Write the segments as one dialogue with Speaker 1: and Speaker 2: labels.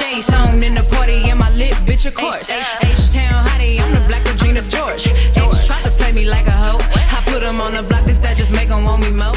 Speaker 1: Shades on in the party, and my lip, bitch, of course. H-Town uh. hottie, I'm the black Regina George. H tried to play me like a hoe. I put him on the block, this that just make him want me more.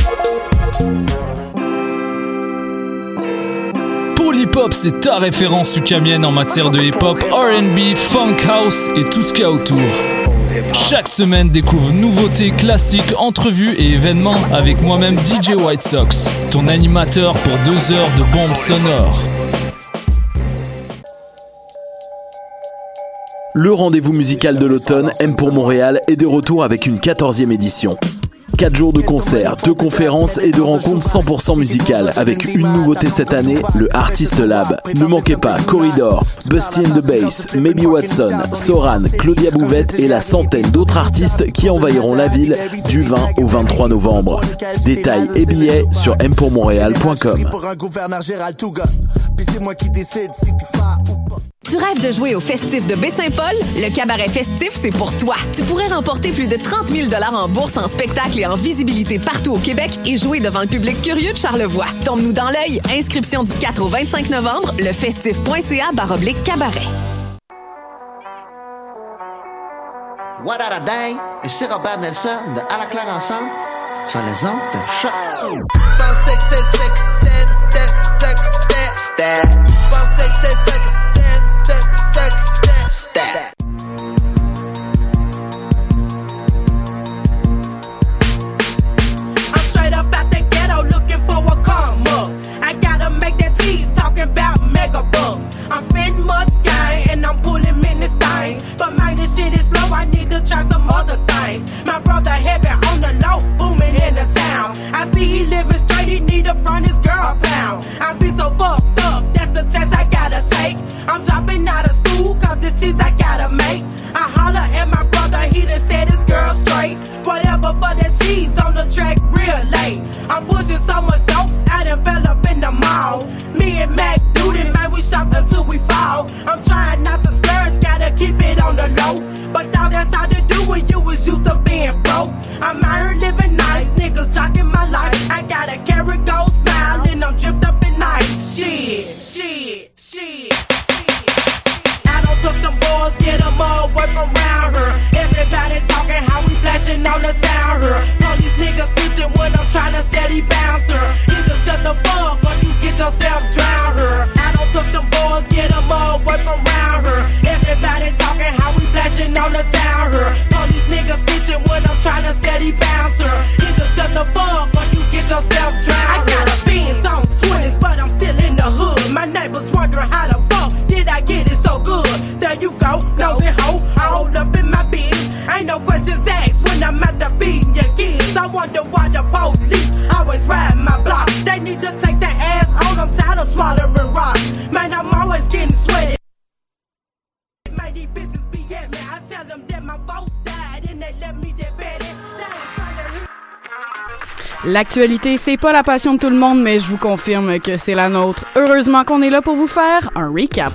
Speaker 2: Polypop, c'est ta référence ukamienne en matière de hip-hop, RB, funk house et tout ce qu'il y a autour. Chaque semaine, découvre nouveautés, classiques, entrevues et événements avec moi-même DJ White Sox, ton animateur pour deux heures de bombes sonores.
Speaker 3: Le rendez-vous musical de l'automne, M pour Montréal, est de retour avec une 14e édition. 4 jours de concerts, 2 conférences et de rencontres 100% musicales avec une nouveauté cette année, le Artist Lab. Ne manquez pas Corridor, Busty and the Bass, Maybe Watson, Soran, Claudia Bouvette et la centaine d'autres artistes qui envahiront la ville du 20 au 23 novembre. Détails et billets sur mpourmontréal.com.
Speaker 4: c'est.
Speaker 5: Tu rêves de jouer au festif de Baie-Saint-Paul? Le cabaret festif, c'est pour toi. Tu pourrais remporter plus de 30 000 en bourse, en spectacle et en visibilité partout au Québec et jouer devant le public curieux de Charlevoix. Tombe-nous dans l'œil. Inscription du 4 au 25 novembre, lefestif.ca baroblique cabaret.
Speaker 6: What a day? Et c'est Robert Nelson de À la claire ensemble sur les ondes de choc.
Speaker 1: I'm
Speaker 7: L'actualité, c'est pas la passion de tout le monde, mais je vous confirme que c'est la nôtre. Heureusement qu'on est là pour vous faire un recap.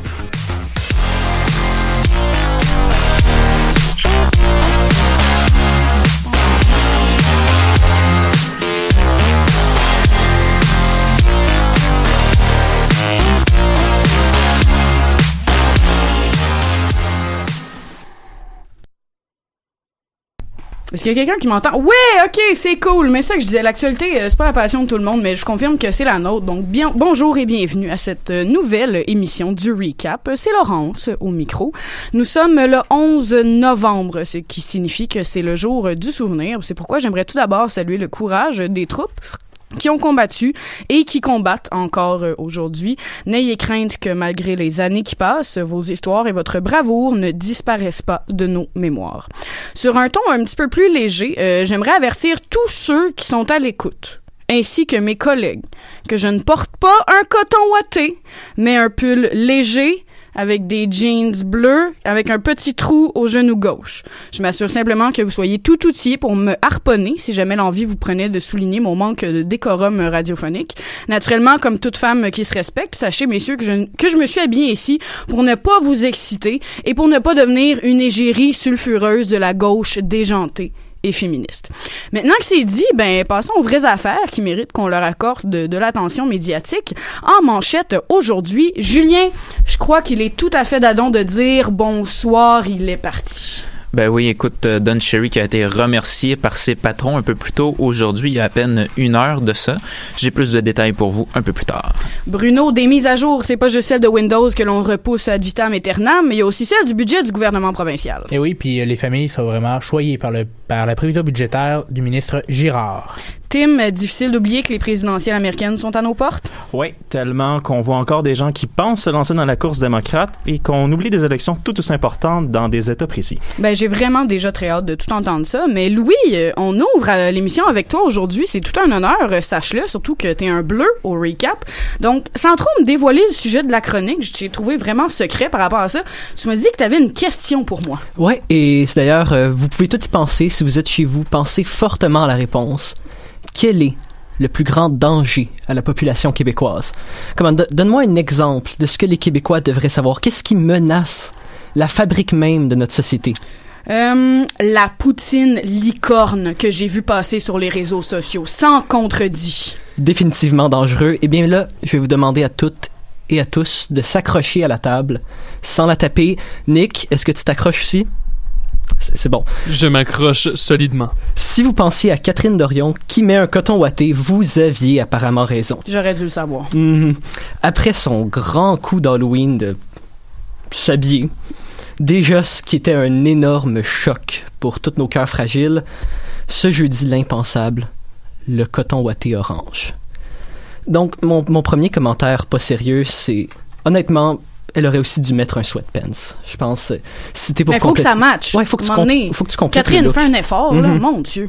Speaker 7: Est-ce qu'il y a quelqu'un qui m'entend? Ouais, ok, c'est cool. Mais ça que je disais, l'actualité, euh, c'est pas la passion de tout le monde, mais je confirme que c'est la nôtre. Donc, bien, bonjour et bienvenue à cette euh, nouvelle émission du Recap. C'est Laurence au micro. Nous sommes le 11 novembre, ce qui signifie que c'est le jour du souvenir. C'est pourquoi j'aimerais tout d'abord saluer le courage des troupes qui ont combattu et qui combattent encore euh, aujourd'hui. N'ayez crainte que malgré les années qui passent, vos histoires et votre bravoure ne disparaissent pas de nos mémoires. Sur un ton un petit peu plus léger, euh, j'aimerais avertir tous ceux qui sont à l'écoute ainsi que mes collègues, que je ne porte pas un coton ouaté, mais un pull léger avec des jeans bleus avec un petit trou au genou gauche. Je m'assure simplement que vous soyez tout outillé pour me harponner si jamais l'envie vous prenait de souligner mon manque de décorum radiophonique. Naturellement, comme toute femme qui se respecte, sachez messieurs que je, que je me suis habillée ici pour ne pas vous exciter et pour ne pas devenir une égérie sulfureuse de la gauche déjantée et. Maintenant que c'est dit, ben passons aux vraies affaires qui méritent qu'on leur accorde de, de l'attention médiatique. En manchette aujourd'hui, Julien, je crois qu'il est tout à fait d'adon de dire bonsoir, il est parti.
Speaker 8: Ben oui, écoute, euh, Don Cherry qui a été remercié par ses patrons un peu plus tôt aujourd'hui, il y a à peine une heure de ça. J'ai plus de détails pour vous un peu plus tard.
Speaker 7: Bruno, des mises à jour, c'est pas juste celle de Windows que l'on repousse ad vitam aeternam, mais il y a aussi celle du budget du gouvernement provincial.
Speaker 9: Et oui, puis euh, les familles sont vraiment choyées par, le, par la prévision budgétaire du ministre Girard.
Speaker 7: Tim, difficile d'oublier que les présidentielles américaines sont à nos portes?
Speaker 10: Oui, tellement qu'on voit encore des gens qui pensent se lancer dans la course démocrate et qu'on oublie des élections tout aussi importantes dans des États précis.
Speaker 7: Ben, j'ai vraiment déjà très hâte de tout entendre ça. Mais Louis, euh, on ouvre euh, l'émission avec toi aujourd'hui. C'est tout un honneur, euh, sache-le, surtout que t'es un bleu au recap. Donc, sans trop me dévoiler le sujet de la chronique, je t'ai trouvé vraiment secret par rapport à ça. Tu m'as dit que t'avais une question pour moi.
Speaker 11: Ouais, et c'est d'ailleurs, vous pouvez tout y penser si vous êtes chez vous, pensez fortement à la réponse. Quel est le plus grand danger à la population québécoise? Comment, do- donne-moi un exemple de ce que les Québécois devraient savoir. Qu'est-ce qui menace la fabrique même de notre société?
Speaker 7: Euh, la poutine licorne que j'ai vu passer sur les réseaux sociaux, sans contredit.
Speaker 11: Définitivement dangereux. Eh bien là, je vais vous demander à toutes et à tous de s'accrocher à la table sans la taper. Nick, est-ce que tu t'accroches aussi? C'est c'est bon.
Speaker 2: Je m'accroche solidement.
Speaker 11: Si vous pensiez à Catherine Dorion qui met un coton ouaté, vous aviez apparemment raison.
Speaker 7: J'aurais dû le savoir.
Speaker 11: Mhm. Après son grand coup d'Halloween de s'habiller, déjà ce qui était un énorme choc pour tous nos cœurs fragiles, ce jeudi l'impensable, le coton ouaté orange. Donc mon, mon premier commentaire pas sérieux, c'est honnêtement, elle aurait aussi dû mettre un sweatpants. Je pense, euh, si t'es pour
Speaker 7: Mais faut que ça matche.
Speaker 11: Ouais, faut que tu, com-
Speaker 7: donné,
Speaker 11: faut que tu complètes le
Speaker 7: Catherine, fais un effort, là,
Speaker 11: Mhm.
Speaker 7: mon Dieu.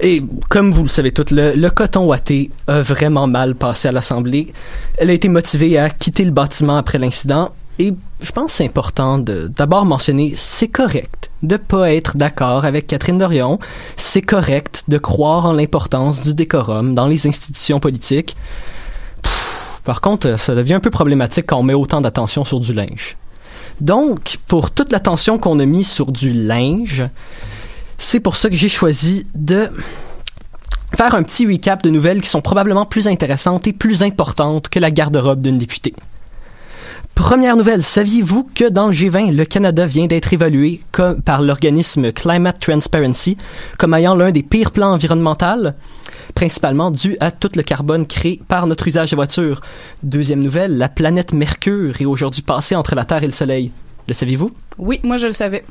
Speaker 11: Et comme vous le savez tous, le, le coton ouaté a vraiment mal passé à l'Assemblée. Elle a été motivée à quitter le bâtiment après l'incident. Et je pense que c'est important de d'abord mentionner, c'est correct de pas être d'accord avec Catherine Dorion. C'est correct de croire en l'importance du décorum dans les institutions politiques. Par contre, ça devient un peu problématique quand on met autant d'attention sur du linge. Donc, pour toute l'attention qu'on a mis sur du linge, c'est pour ça que j'ai choisi de faire un petit recap de nouvelles qui sont probablement plus intéressantes et plus importantes que la garde-robe d'une députée. Première nouvelle, saviez-vous que dans le G20, le Canada vient d'être évalué par l'organisme Climate Transparency comme ayant l'un des pires plans environnementaux, principalement dû à tout le carbone créé par notre usage de voitures. Deuxième nouvelle, la planète Mercure est aujourd'hui passée entre la Terre et le Soleil. Le saviez-vous?
Speaker 7: Oui, moi je le savais.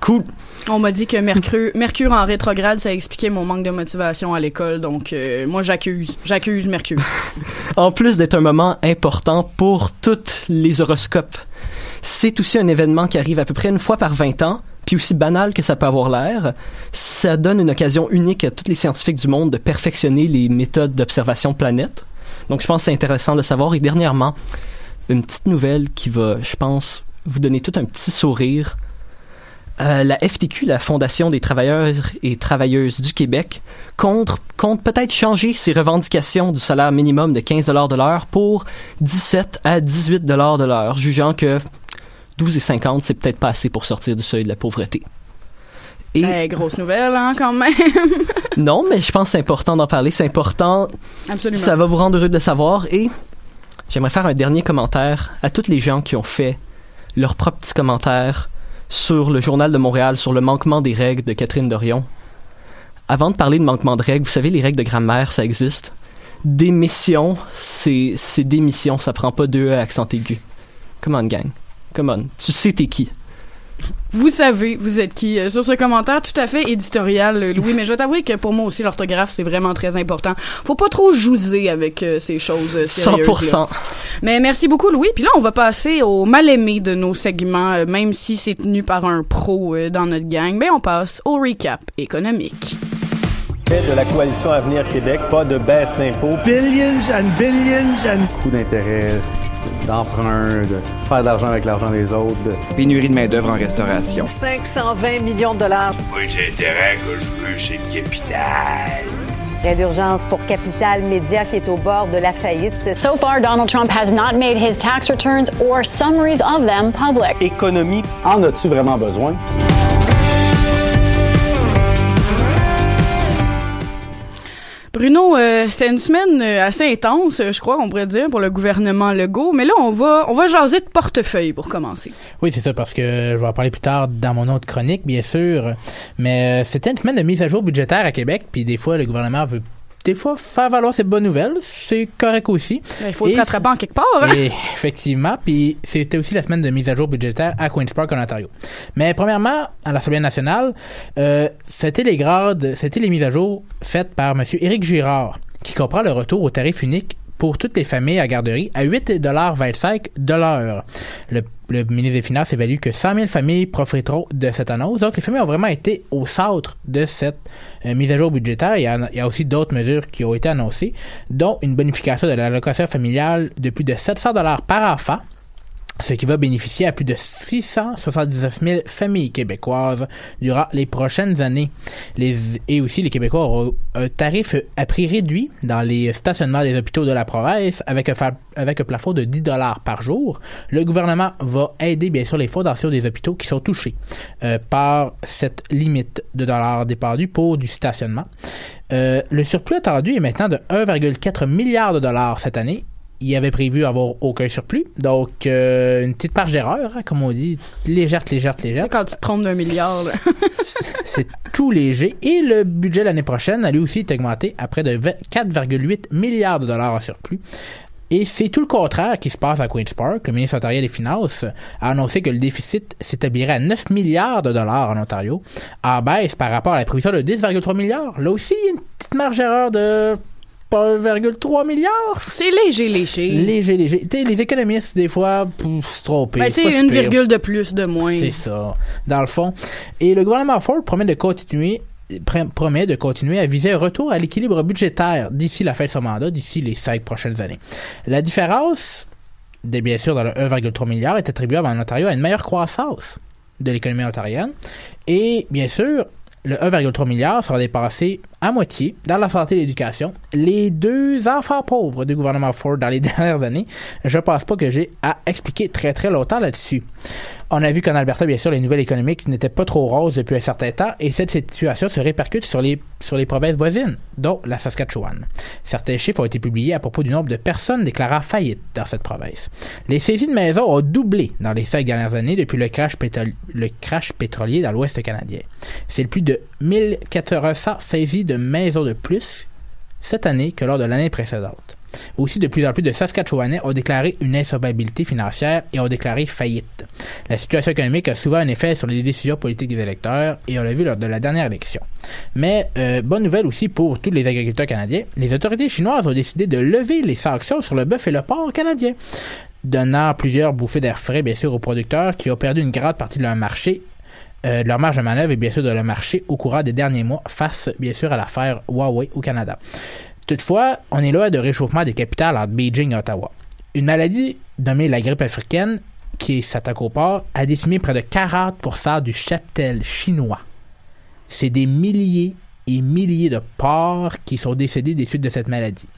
Speaker 11: Cool.
Speaker 7: On m'a dit que Mercure, Mercure en rétrograde, ça expliquait mon manque de motivation à l'école. Donc, euh, moi, j'accuse. J'accuse Mercure.
Speaker 11: En plus d'être un moment important pour tous les horoscopes, c'est aussi un événement qui arrive à peu près une fois par 20 ans, puis aussi banal que ça peut avoir l'air. Ça donne une occasion unique à tous les scientifiques du monde de perfectionner les méthodes d'observation de planètes. Donc, je pense que c'est intéressant de savoir. Et dernièrement, une petite nouvelle qui va, je pense, vous donner tout un petit sourire. Euh, la FTQ, la Fondation des travailleurs et travailleuses du Québec, compte, compte peut-être changer ses revendications du salaire minimum de 15 de l'heure pour 17 à 18 de l'heure, jugeant que 12,50 c'est peut-être pas assez pour sortir du seuil de la pauvreté.
Speaker 7: Et Eh, grosse nouvelle, hein, quand même.
Speaker 11: non, mais je pense que c'est important d'en parler, c'est important.
Speaker 7: Absolument.
Speaker 11: Ça va vous rendre heureux de le savoir et j'aimerais faire un dernier commentaire à tous les gens qui ont fait leurs propres petits commentaires sur le journal de Montréal sur le manquement des règles de Catherine Dorion. Avant de parler de manquement de règles, vous savez, les règles de grammaire, ça existe. Démission, c'est c'est démission, ça prend pas deux E accent aigu. Come on, gang. Come on. Tu sais t'es qui.
Speaker 7: Vous savez, vous êtes qui. Euh, sur ce commentaire tout à fait éditorial, euh, Louis, mais je dois t'avouer que pour moi aussi, l'orthographe, c'est vraiment très important. Faut pas trop jouser avec euh, ces choses sérieuses.
Speaker 11: 100%.
Speaker 7: Mais merci beaucoup, Louis. Puis là, on va passer au mal-aimé de nos segments, euh, même si c'est tenu par un pro euh, dans notre gang. Ben, on passe au recap économique.
Speaker 12: de la coalition Avenir Québec, pas de baisse d'impôts. Billions and billions and... Coût d'intérêt, d'emprunt, de faire de l'argent avec l'argent des autres. Pénurie de main-d'œuvre en restauration.
Speaker 13: 520 millions de dollars.
Speaker 14: Moi, j'ai intérêt que je veux chez Capital.
Speaker 13: Prêt d'urgence pour Capital Média qui est au bord de la faillite.
Speaker 15: So far, Donald Trump has not made his tax returns or summaries of them public.
Speaker 12: Économie, en as-tu vraiment besoin?
Speaker 7: Bruno, euh, c'était une semaine euh, assez intense, euh, je crois, on pourrait dire, pour le gouvernement Legault. Mais là, on va, on va jaser de portefeuille pour commencer.
Speaker 9: Oui, c'est ça, parce que je vais en parler plus tard dans mon autre chronique, bien sûr. Mais c'était une semaine de mise à jour budgétaire à Québec, puis des fois, le gouvernement veut des fois faire valoir ses bonnes nouvelles, c'est correct aussi.
Speaker 7: Il faut
Speaker 9: Et-
Speaker 7: se rattraper en quelque part. hein?
Speaker 9: Et effectivement, puis c'était aussi la semaine de mise à jour budgétaire à Queen's Park en Ontario. Mais premièrement, à l'Assemblée nationale, euh, c'était les grades, c'était les mises à jour faites par M. Éric Girard, qui comprend le retour au tarif unique pour toutes les familles à garderie à 8,25 de l'heure. Le, ministre des Finances évalue que 100 000 familles profiteront de cette annonce. Donc, les familles ont vraiment été au centre de cette euh, mise à jour budgétaire. Il y, a, il y a aussi d'autres mesures qui ont été annoncées, dont une bonification de l'allocation familiale de plus de 700 dollars par enfant ce qui va bénéficier à plus de 679 000 familles québécoises durant les prochaines années. Et aussi, les Québécois auront un tarif à prix réduit dans les stationnements des hôpitaux de la province avec un, fa- avec un plafond de 10 dollars par jour. Le gouvernement va aider, bien sûr, les fondations des hôpitaux qui sont touchés euh, par cette limite de dollars dépendus pour du stationnement. Euh, le surplus attendu est maintenant de 1,4 milliard de dollars cette année il avait prévu avoir aucun surplus. Donc, euh, une petite marge d'erreur, hein, comme on dit, légère, légère, légère.
Speaker 7: Quand tu te trompes d'un milliard.
Speaker 9: C'est tout léger. Et le budget l'année prochaine a lui aussi été augmenté à près de 20 4,8 milliards de dollars en surplus. Et c'est tout le contraire qui se passe à Queen's Park. Le ministre ontarien des Finances a annoncé que le déficit s'établirait à 9 milliards de dollars en Ontario, en baisse par rapport à la prévision de 10,3 milliards. Là aussi, il y a une petite marge d'erreur de 1,3 milliards?
Speaker 7: C'est léger, léger.
Speaker 9: Léger, léger. Tu sais, les économistes, des fois, pouf, se tromper.
Speaker 7: Ben,
Speaker 9: C'est pas
Speaker 7: une
Speaker 9: pire.
Speaker 7: virgule de plus, de moins.
Speaker 9: C'est ça, dans le fond. Et le gouvernement Ford promet de continuer pr- promet de continuer à viser un retour à l'équilibre budgétaire d'ici la fin de son mandat, d'ici les cinq prochaines années. La différence, bien sûr, dans le 1,3 milliard, est attribuable en Ontario à une meilleure croissance de l'économie ontarienne. Et bien sûr, le 1,3 milliard sera dépassé à moitié dans la santé et l'éducation. Les deux enfants pauvres du gouvernement Ford dans les dernières années, je pense pas que j'ai à expliquer très très longtemps là-dessus. On a vu qu'en Alberta, bien sûr, les nouvelles économiques n'étaient pas trop roses depuis un certain temps et cette situation se répercute sur les, sur les provinces voisines, dont la Saskatchewan. Certains chiffres ont été publiés à propos du nombre de personnes déclarant faillite dans cette province. Les saisies de maisons ont doublé dans les cinq dernières années depuis le crash, pétrol- le crash pétrolier dans l'Ouest canadien. C'est plus de 1400 saisies de maisons de plus cette année que lors de l'année précédente. Aussi, de plus en plus de Saskatchewanais ont déclaré une insolvabilité financière et ont déclaré faillite. La situation économique a souvent un effet sur les décisions politiques des électeurs, et on l'a vu lors de la dernière élection. Mais euh, bonne nouvelle aussi pour tous les agriculteurs canadiens, les autorités chinoises ont décidé de lever les sanctions sur le bœuf et le porc canadien, donnant plusieurs bouffées d'air frais, bien sûr, aux producteurs qui ont perdu une grande partie de leur marché euh, leur marge de manœuvre et bien sûr de leur marché au courant des derniers mois face bien sûr à l'affaire Huawei au Canada. Toutefois, on est loin de réchauffement des capitales entre Beijing et Ottawa. Une maladie nommée la grippe africaine qui s'attaque au porc a décimé près de 40% du cheptel chinois. C'est des milliers et milliers de porcs qui sont décédés des suites de cette maladie.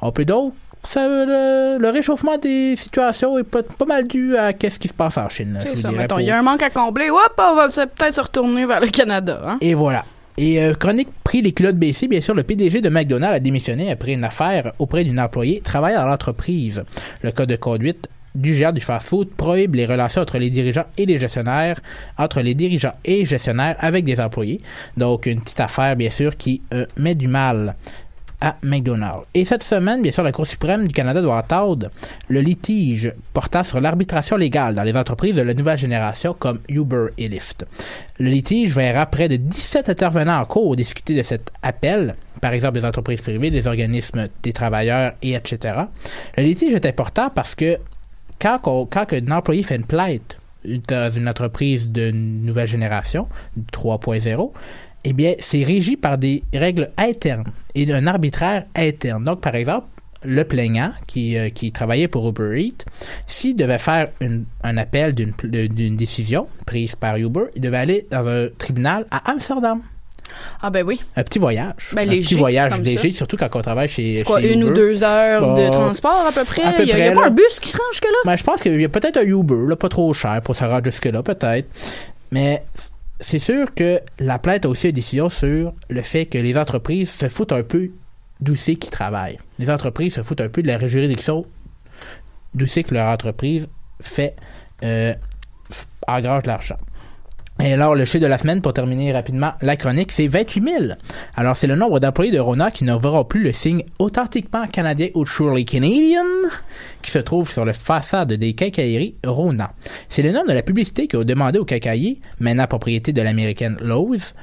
Speaker 9: On peut donc ça, le, le réchauffement des situations est pas, pas mal dû à qu'est-ce qui se passe en Chine.
Speaker 7: C'est ça, mettons, il y a un manque à combler. Hop, on va peut-être se retourner vers le Canada. Hein?
Speaker 9: Et voilà. Et euh, chronique pris les culottes baissées, bien sûr, le PDG de McDonald's a démissionné après une affaire auprès d'une employée travaillant dans l'entreprise. Le code de conduite du géant du fast-food prohibe les relations entre les dirigeants et les gestionnaires, entre les dirigeants et gestionnaires avec des employés. Donc, une petite affaire, bien sûr, qui euh, met du mal à McDonald's. Et cette semaine, bien sûr, la Cour suprême du Canada doit entendre le litige portant sur l'arbitration légale dans les entreprises de la nouvelle génération comme Uber et Lyft. Le litige verra près de 17 intervenants en cours discuter de cet appel, par exemple des entreprises privées, des organismes des travailleurs et etc. Le litige est important parce que quand, quand un employé fait une plainte dans une entreprise de nouvelle génération, 3.0, eh bien, c'est régi par des règles internes et un arbitraire interne. Donc, par exemple, le plaignant qui, euh, qui travaillait pour Uber Eats, s'il devait faire une- un appel d'une décision prise par Uber, il devait aller dans un tribunal à Amsterdam.
Speaker 7: Ah ben oui.
Speaker 9: Un petit voyage.
Speaker 7: Ben,
Speaker 9: un
Speaker 7: léger,
Speaker 9: petit voyage léger,
Speaker 7: ça.
Speaker 9: surtout quand on travaille chez,
Speaker 7: quoi,
Speaker 9: chez
Speaker 7: une ou deux heures de transport à peu près?
Speaker 9: à peu
Speaker 7: Il y a, y pas un bus qui se rend jusque-là?
Speaker 9: Ben, je pense qu'il y a peut-être un Uber, là, pas trop cher pour se rendre jusque-là, peut-être. Mais c'est sûr que la plainte a aussi une décision sur le fait que les entreprises se foutent un peu d'où c'est qu'ils travaillent. Les entreprises se foutent un peu de la juridiction d'où c'est que leur entreprise fait euh, engrange l'argent. Et alors, le chiffre de la semaine, pour terminer rapidement la chronique, c'est 28 000. Alors, c'est le nombre d'employés de Rona qui ne verront plus le signe authentiquement canadien ou truly Canadian qui se trouve sur le façade des quincailleries Rona. C'est le nom de la publicité qui a demandé aux quincailliers, maintenant propriété de l'américaine Lowe's,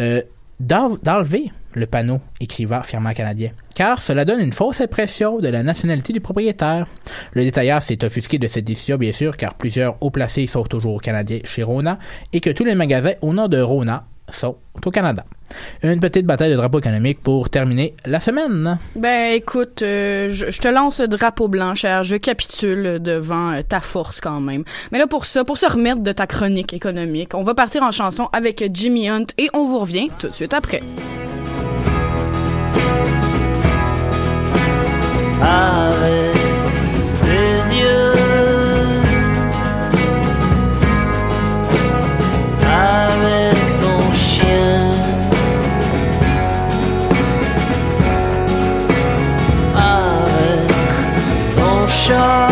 Speaker 9: euh, d'en- d'enlever le panneau écrivant firmement canadien, car cela donne une fausse impression de la nationalité du propriétaire. Le détailleur s'est offusqué de cette décision, bien sûr, car plusieurs hauts placés sont toujours canadiens chez Rona et que tous les magasins au nom de Rona sont au Canada. Une petite bataille de drapeau économique pour terminer la semaine.
Speaker 7: Ben écoute, euh, je, je te lance le drapeau blanc, cher. Je capitule devant euh, ta force quand même. Mais là pour ça, pour se remettre de ta chronique économique, on va partir en chanson avec Jimmy Hunt et on vous revient tout de suite après.
Speaker 16: Avec tes yeux, avec ton chien, avec ton chat.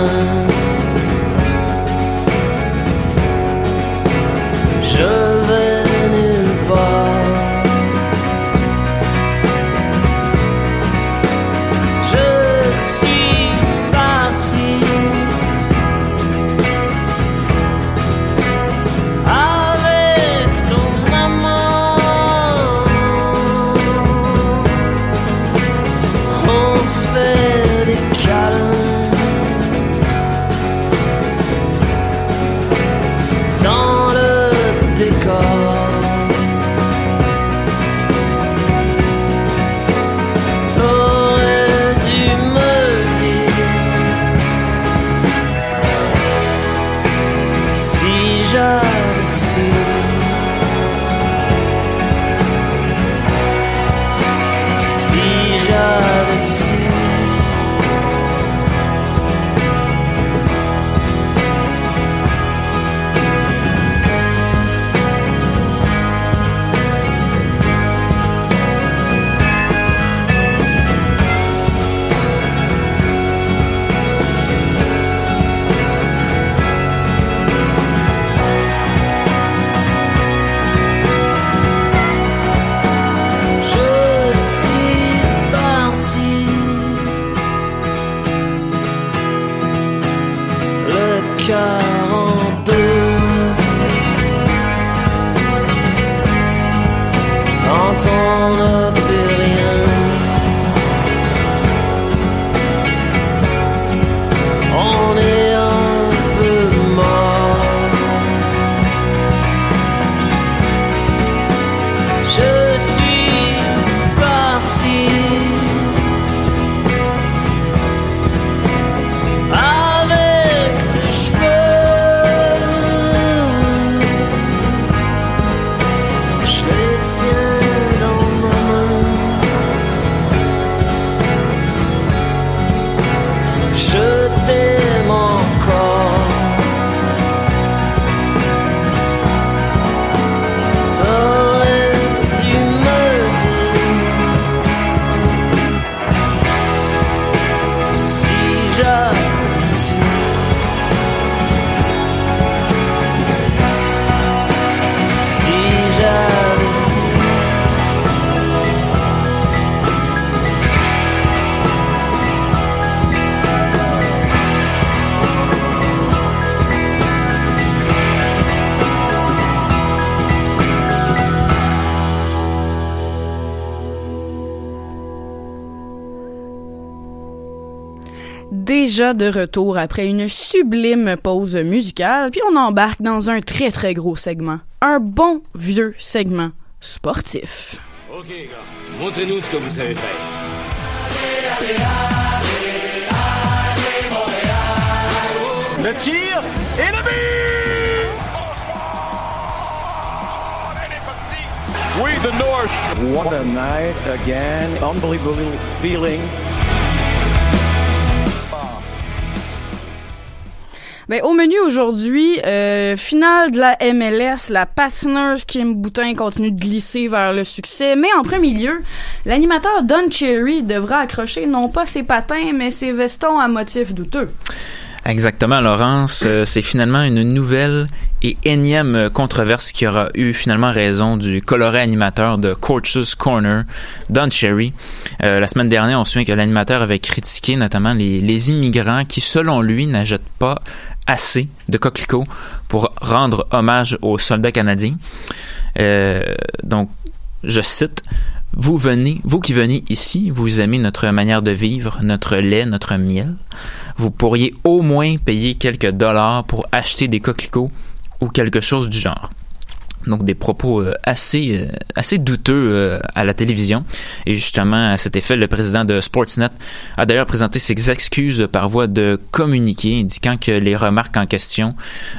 Speaker 7: one De retour après une sublime pause musicale, puis on embarque dans un très très gros segment. Un bon vieux segment sportif.
Speaker 14: Ok, gars, montrez-nous ce que vous savez faire.
Speaker 4: Le tir et le but!
Speaker 17: We the North.
Speaker 12: What a night again. Unbelievable feeling.
Speaker 7: Ben, au menu aujourd'hui, euh, finale de la MLS, la patineuse Kim Boutin continue de glisser vers le succès, mais en premier lieu, l'animateur Don Cherry devra accrocher non pas ses patins, mais ses vestons à motifs douteux.
Speaker 8: Exactement, Laurence. Euh, c'est finalement une nouvelle et énième controverse qui aura eu finalement raison du coloré animateur de Coach's Corner, Don Cherry. Euh, la semaine dernière, on se souvient que l'animateur avait critiqué notamment les, les immigrants qui, selon lui, n'achètent pas assez de coquelicots pour rendre hommage aux soldats canadiens. Euh, donc, je cite, vous venez, vous qui venez ici, vous aimez notre manière de vivre, notre lait, notre miel. Vous pourriez au moins payer quelques dollars pour acheter des coquelicots ou quelque chose du genre. Donc des propos euh, assez euh, assez douteux euh, à la télévision et justement à cet effet le président de Sportsnet a d'ailleurs présenté ses excuses par voie de communiqué indiquant que les remarques en question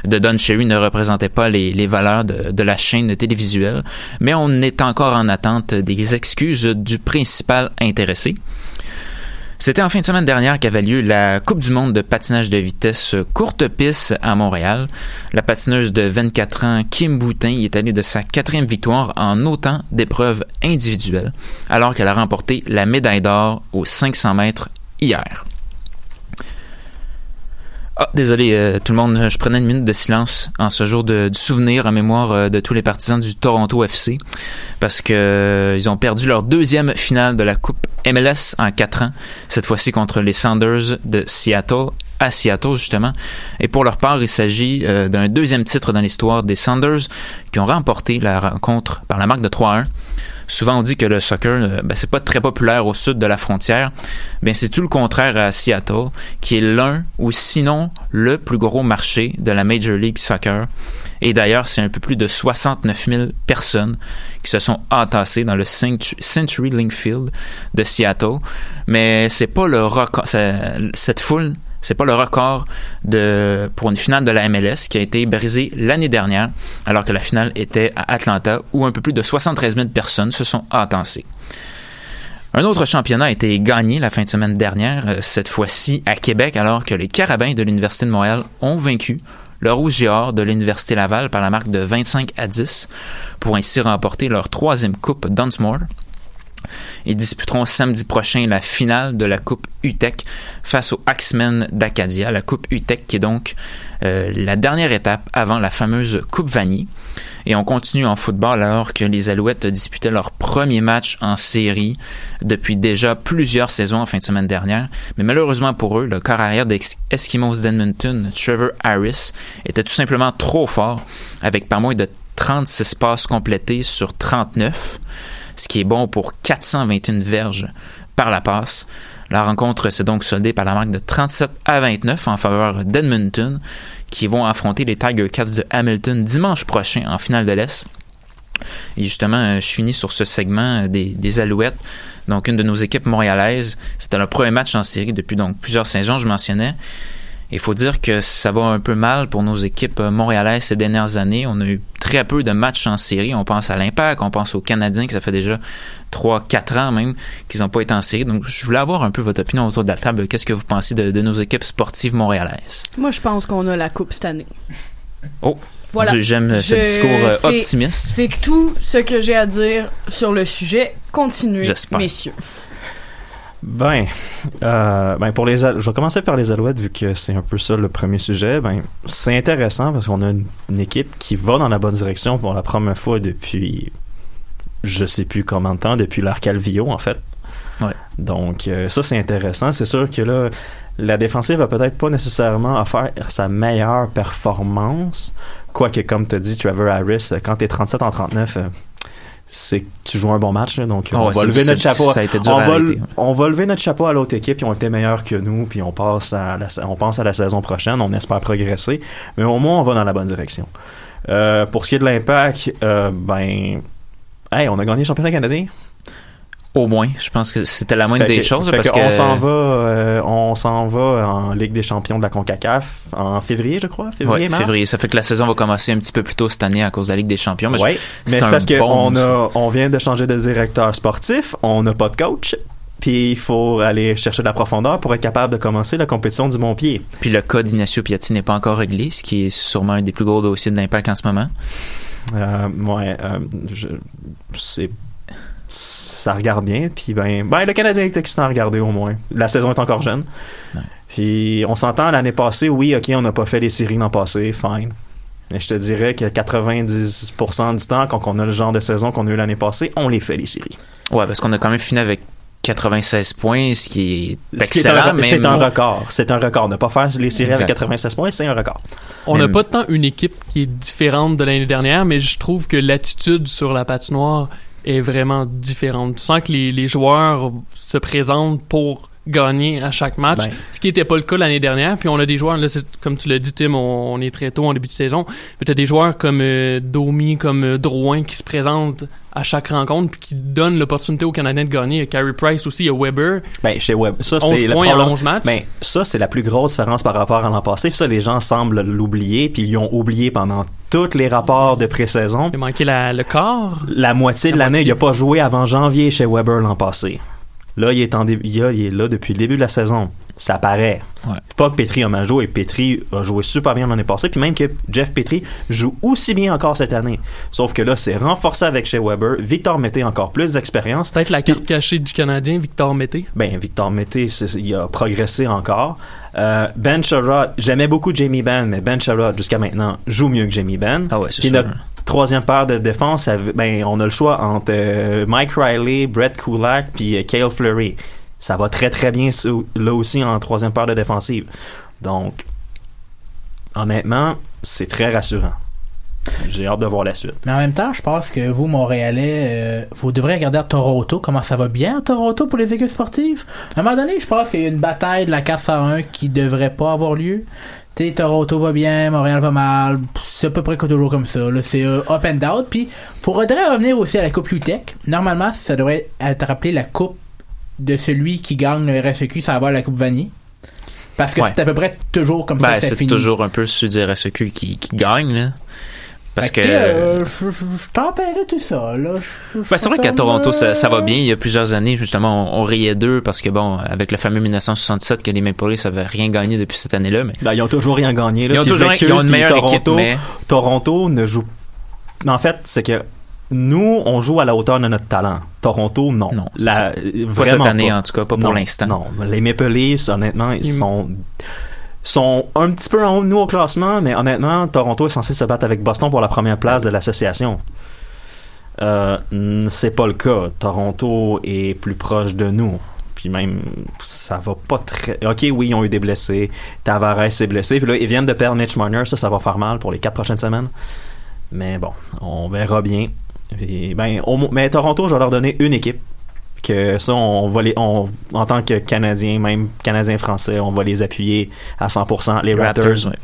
Speaker 8: de Don Cherry ne représentaient pas les, les valeurs de la chaîne télévisuelle mais on est encore en attente des excuses du principal intéressé. C'était en fin de semaine dernière qu'avait lieu la Coupe du monde de patinage de vitesse courte piste à Montréal. La patineuse de 24 ans, Kim Boutin, y est allée de sa quatrième victoire en autant d'épreuves individuelles, alors qu'elle a remporté la médaille d'or aux 500 mètres hier. Ah, désolé euh, tout le monde, je prenais une minute de silence en ce jour de, du souvenir en mémoire euh, de tous les partisans du Toronto FC parce que euh, ils ont perdu leur deuxième finale de la Coupe MLS en quatre ans, cette fois-ci contre les Sounders de Seattle à Seattle justement. Et pour leur part, il s'agit euh, d'un deuxième titre dans l'histoire des Sounders qui ont remporté la rencontre par la marque de 3-1. Souvent on dit que le soccer, euh, ben, c'est pas très populaire au sud de la frontière. Ben c'est tout le contraire à Seattle, qui est l'un ou sinon le plus gros marché de la Major League Soccer. Et d'ailleurs, c'est un peu plus de 69 000 personnes qui se sont entassées dans le Century Link Field de Seattle. Mais c'est pas le record. Cette foule, c'est pas le record pour une finale de la MLS qui a été brisé l'année dernière, alors que la finale était à Atlanta, où un peu plus de 73 000 personnes se sont entassées. Un autre championnat a été gagné la fin de semaine dernière, euh, cette fois-ci à Québec, alors que les Carabins de l'Université de Montréal ont vaincu le Rouge et Or de l'Université Laval par la marque de 25 à 10 pour ainsi remporter leur troisième coupe Dunsmore. Ils disputeront samedi prochain la finale de la Coupe UTEC face aux Axemen d'Acadia. La Coupe UTEC qui est donc euh, la dernière étape avant la fameuse Coupe Vanier. Et on continue en football alors que les Alouettes disputaient leur premier match en série depuis déjà plusieurs saisons en fin de semaine dernière. Mais malheureusement pour eux, le corps arrière des Eskimos d'Edmonton, Trevor Harris, était tout simplement trop fort avec pas moins de 36 passes complétées sur 39 ce qui est bon pour 421 verges par la passe. La rencontre s'est donc soldée par la marque de 37 à 29 en faveur d'Edmonton, qui vont affronter les Tiger Cats de Hamilton dimanche prochain en finale de l'Est. Et justement, euh, je finis sur ce segment euh, des, des Alouettes. Donc, une de nos équipes montréalaises, c'était le premier match en série depuis donc plusieurs saisons, je mentionnais. Il faut dire que ça va un peu mal pour nos équipes euh, montréalaises ces dernières années. On a eu très peu de matchs en série. On pense à l'Impact, on pense aux Canadiens, que ça fait déjà 3-4 ans même qu'ils n'ont pas été en série. Donc, je voulais avoir un peu votre opinion autour de la table. Qu'est-ce que vous pensez de, de nos équipes sportives montréalaises?
Speaker 7: Moi, je pense qu'on a la coupe cette année.
Speaker 8: Oh!
Speaker 7: Voilà.
Speaker 8: J'aime ce discours euh, optimiste.
Speaker 7: C'est tout ce que j'ai à dire sur le sujet. Continuez, messieurs.
Speaker 10: Ben, euh, ben pour les, je vais commencer par les Alouettes vu que c'est un peu ça le premier sujet. Ben, c'est intéressant parce qu'on a une, une équipe qui va dans la bonne direction pour la première fois depuis, je sais plus combien de temps, depuis Calvillo en fait.
Speaker 8: Ouais.
Speaker 10: Donc euh, ça c'est intéressant. C'est sûr que là, la défensive va peut-être pas nécessairement faire sa meilleure performance, quoique comme tu dit Trevor Harris, quand t'es 37 en 39. euh, c'est que tu joues un bon match. là. donc,
Speaker 8: Ah
Speaker 10: on
Speaker 8: ouais,
Speaker 10: va lever notre chapeau. on,
Speaker 8: à
Speaker 10: va,
Speaker 8: arrêter.
Speaker 10: on va lever notre chapeau à l'autre équipe. Ils ont été meilleurs que nous. Puis on passe à la, on pense à la saison prochaine. On espère progresser. Mais au moins, on va dans la bonne direction. Euh, pour ce qui est de l'impact, euh, ben, hey, on a gagné le championnat canadien.
Speaker 8: Au moins, je pense que c'était la moindre
Speaker 10: Fait
Speaker 8: des
Speaker 10: que-
Speaker 8: choses
Speaker 10: fait
Speaker 8: parce
Speaker 10: que on s'en va, euh, on s'en va en Ligue des champions de la Concacaf en février, je crois. Février,
Speaker 8: Ouais,
Speaker 10: mars.
Speaker 8: février. Ça fait que la saison va commencer un petit peu plus tôt cette année à cause de la Ligue des Champions. Mais
Speaker 10: Ouais,
Speaker 8: je-
Speaker 10: mais c'est parce qu'on a, on vient de changer de directeur sportif, on n'a pas de coach, puis il faut aller chercher de la profondeur pour être capable de commencer la compétition du bon pied.
Speaker 8: Puis le cas d'Ignacio Piatti n'est pas encore réglé, ce qui est sûrement un des plus gros dossiers de l'impact en ce moment.
Speaker 10: Euh, ouais, euh, c'est ça regarde bien, puis ben, ben le Canadien est excitant à regarder au moins. La saison est encore jeune. Puis on s'entend l'année passée, oui, ok, on n'a pas fait les séries l'an passé, fine. Mais je te dirais que 90% du temps, quand on a le genre de saison qu'on a eu l'année passée, on les fait les séries.
Speaker 8: Ouais, parce qu'on a quand même fini avec 96 points, ce qui est excellent.
Speaker 10: C'est un record. C'est un record. Ne pas faire les séries avec
Speaker 8: Exact.
Speaker 10: 96 points, c'est un record.
Speaker 18: On n'a pas tant une équipe qui est différente de l'année dernière, mais je trouve que l'attitude sur la patinoire est vraiment différente. Tu sens que les, les joueurs se présentent pour gagner à chaque match,
Speaker 10: Ben.
Speaker 18: ce qui n'était pas le cas l'année dernière. Puis on a des joueurs, là, c'est- comme tu l'as dit, Tim, on, on est très tôt en début de saison, mais tu as des joueurs comme euh, Domi, comme euh, Drouin qui se présentent à chaque rencontre puis qui donnent l'opportunité aux Canadiens de gagner. Il y a Carey Price aussi, il y a Weber.
Speaker 10: Ben, chez Web, ça,
Speaker 18: 11
Speaker 10: c'est le problème.
Speaker 18: 11 matchs.
Speaker 10: Ben, ça, c'est la plus grosse différence par rapport à l'an passé. Puis ça, les gens semblent l'oublier, puis ils l'ont oublié pendant tous les rapports de pré-saison.
Speaker 18: Il a manqué la- le quart.
Speaker 10: La moitié de l'année, il n'a pas joué avant janvier chez Weber l'an passé. Là, il est, en dé- il est là depuis le début de la saison. Ça paraît. Pas que Petri a mal joué. Petri a joué super bien l'année passée. Puis même que Jeff Petri joue aussi bien encore cette année. Sauf que là, c'est renforcé avec chez Weber. Victor Mété encore plus d'expérience.
Speaker 18: Peut-être la carte cachée du Canadien, Victor Mété.
Speaker 10: Ben, Victor Mété, il a progressé encore. Euh, ben Sherrod, j'aimais beaucoup Jamie Benn, mais Ben Sherrod, jusqu'à maintenant, joue mieux que Jamie Benn.
Speaker 8: Ah ouais, c'est sûr.
Speaker 10: notre troisième paire de défense, ben, on a le choix entre euh, Mike Riley, Brett Kulak, puis euh, Cale Fleury. Ça va très très bien là aussi en troisième paire de défensive. Donc, honnêtement, c'est très rassurant. J'ai hâte de voir la suite.
Speaker 9: Mais en même temps, je pense que vous, Montréalais, euh, vous devrez regarder à Toronto comment ça va bien à Toronto pour les équipes sportives. À un moment donné, je pense qu'il y a une bataille de la casse à 1 qui devrait pas avoir lieu. Tu sais, Toronto va bien, Montréal va mal. C'est à peu près toujours comme ça. là. C'est euh, up and down. Puis, faudrait revenir aussi à la Coupe UTEC. Normalement, ça devrait être rappelé la Coupe de celui qui gagne le RSEQ, ça va avoir la Coupe Vanier. Parce que
Speaker 8: Ouais.
Speaker 9: c'est à peu près toujours comme ça
Speaker 8: Ben,
Speaker 9: ça
Speaker 8: c'est toujours un peu celui du RSEQ qui, qui gagne, là. Parce que.
Speaker 9: Euh, je, je, je tempérais tout ça, là. Je- je-
Speaker 8: Ben, c'est vrai qu'à Toronto, ça, ça va bien. Il y a plusieurs années, justement, on, on riait d'eux parce que, bon, avec le fameux 1967 que les Maple Leafs avaient rien gagné depuis cette année-là, mais.
Speaker 10: Ben, ils ont toujours rien gagné. Là,
Speaker 8: Ils ont toujours- ils ont une meilleure
Speaker 10: Toronto,
Speaker 8: équipe, mais-
Speaker 10: Toronto ne joue. En fait, c'est que nous, on joue à la hauteur de notre talent. Toronto, non. La-
Speaker 8: Pas cette année,
Speaker 10: pas.
Speaker 8: en tout cas, pas pour l'instant.
Speaker 10: Non, les Maple Leafs, honnêtement, ils
Speaker 18: Ils-
Speaker 10: sont sont un petit peu en haut de nous au classement, mais honnêtement, Toronto est censé se battre avec Boston pour la première place de l'association. Euh, c'est pas le cas. Toronto est plus proche de nous. Puis même, ça va pas très. Ok, oui, ils ont eu des blessés. Tavares s'est blessé. Puis là, ils viennent de perdre Mitch Marner. Ça, ça va faire mal pour les quatre prochaines semaines. Mais bon, on verra bien. Ben, mais Toronto, je vais leur donner une équipe. Que ça, on va les, on, en tant que Canadiens, même Canadiens français, on va les appuyer à 100%. Les Raptors.
Speaker 8: Raptors, ouais.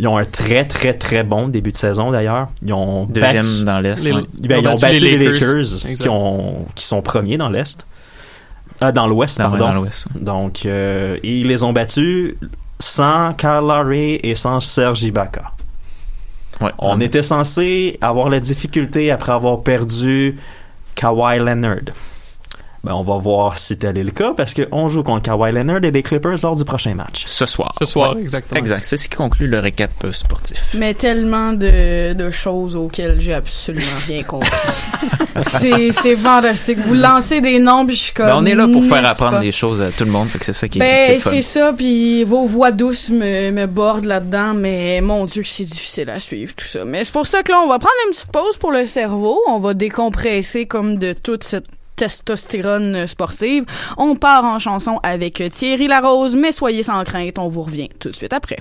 Speaker 10: Ils ont un très, très, très bon début de saison d'ailleurs. Ils ont
Speaker 8: Deuxième
Speaker 10: battu-
Speaker 8: dans l'Est,
Speaker 18: Les-
Speaker 8: ouais.
Speaker 10: ben, ils ont battu les Lakers, qui, ont, qui sont premiers dans l'Est. Ah, dans l'Ouest, pardon.
Speaker 8: dans l'Ouest.
Speaker 10: Donc, euh, ils les ont battus sans Kyle Lowry et sans Serge Ibaka.
Speaker 8: Ouais.
Speaker 10: On était censé avoir la difficulté après avoir perdu Kawhi Leonard. Ben, on va voir si tel est le cas parce qu'on joue contre Kawhi Leonard et les Clippers lors du prochain match.
Speaker 8: Ce soir.
Speaker 18: Ce soir,
Speaker 8: Ouais.
Speaker 18: exactement.
Speaker 8: Exact. C'est ce qui conclut le récap euh, sportif.
Speaker 7: Mais tellement de, de choses auxquelles j'ai absolument rien compris. c'est, c'est fantastique. Vous lancez des noms, puis je suis comme.
Speaker 8: Ben, on est là pour faire apprendre
Speaker 7: pas?
Speaker 8: des choses à tout le monde, fait que c'est ça qui est,
Speaker 7: Ben,
Speaker 8: est
Speaker 7: c'est ça, puis vos voix douces me, me bordent là-dedans, mais mon Dieu, que c'est difficile à suivre tout ça. Mais c'est pour ça que là, on va prendre une petite pause pour le cerveau. On va décompresser comme de toute cette testostérone sportive. On part en chanson avec Thierry Larose, mais soyez sans crainte, on vous revient tout de suite après.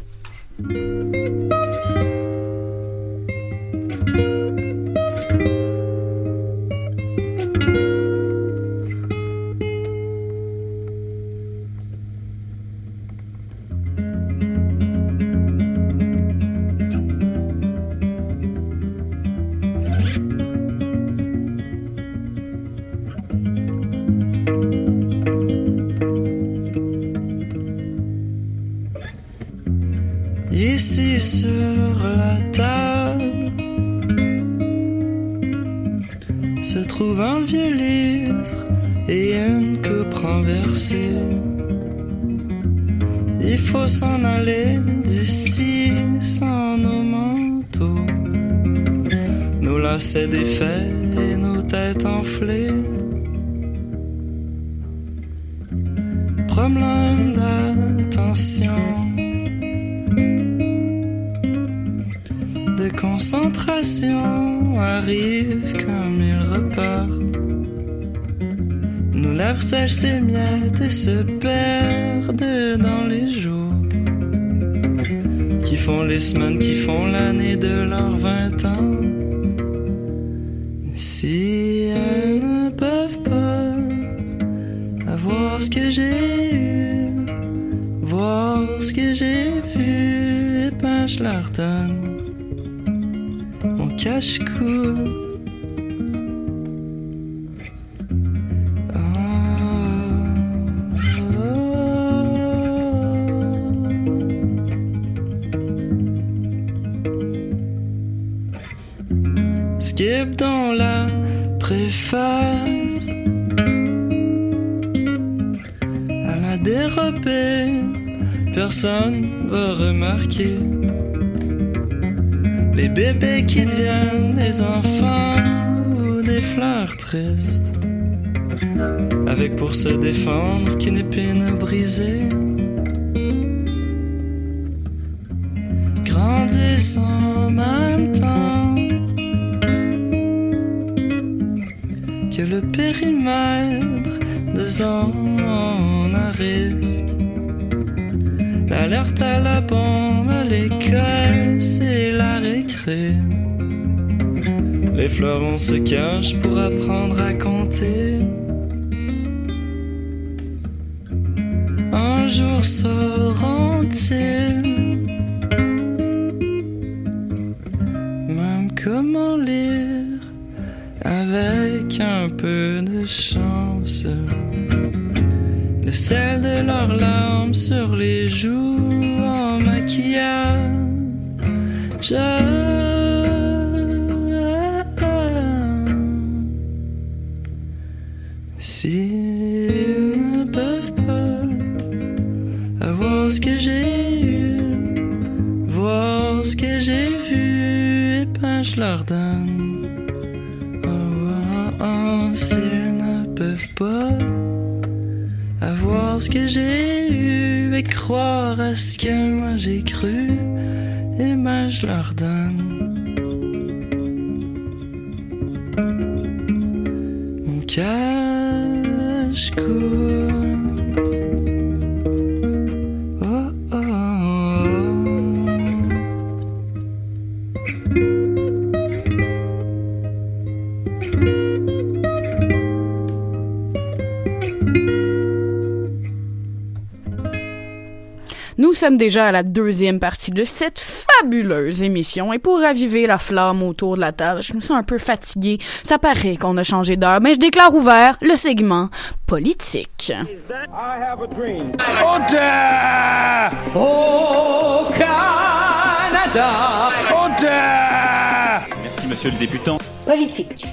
Speaker 19: S'en aller d'ici sans nos manteaux, nos lacets défaits et nos têtes enflées. Problème d'attention, de concentration arrive comme ils repartent. Nos lèvres sèchent ses miettes et se qu'une épine brisée. Grandissent en même temps que le périmètre de zone à risque. L'alerte à la bombe à l'école, c'est la récré. Les fleurons se cachent pour apprendre à compter. Même comment lire avec un peu de chance. Le sel de leurs larmes sur les joues en maquillage. Croire à ce que moi j'ai cru, et ben je
Speaker 7: sommes déjà à la deuxième partie de cette fabuleuse émission et pour raviver la flamme autour de la table, je me sens un peu fatiguée. Ça paraît qu'on a changé d'heure, mais je déclare ouvert le segment politique.
Speaker 20: Au Canada!
Speaker 21: Merci, monsieur le députant.
Speaker 20: Politique.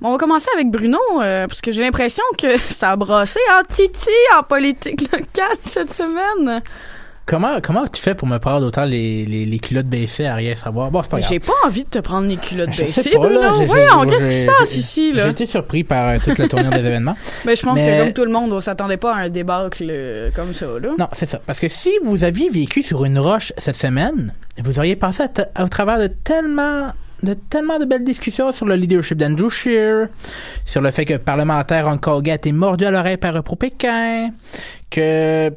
Speaker 7: Bon, on va commencer avec Bruno, euh, parce que j'ai l'impression que ça a brassé en titi en politique locale cette semaine.
Speaker 9: Comment, comment tu fais pour me prendre autant les, les, les culottes baissées à rien savoir? Bon, c'est pas grave.
Speaker 7: J'ai pas envie de te prendre les culottes
Speaker 9: Je
Speaker 7: baissées,
Speaker 9: pas, là,
Speaker 7: Bruno. Voyons, qu'est-ce qui se passe ici, là?
Speaker 9: J'ai été surpris par euh, toute la tournure des événements.
Speaker 7: Ben, je pense
Speaker 9: Mais-
Speaker 7: que comme tout le monde, on s'attendait pas à un débâcle euh, comme ça, là.
Speaker 9: Non, c'est ça. Parce que si vous aviez vécu sur une roche cette semaine, vous auriez passé à au travers de tellement de tellement de belles discussions sur le leadership d'Andrew Scheer, sur le fait que le parlementaire Kong a été mordu à l'oreille par un pro-Pékin, que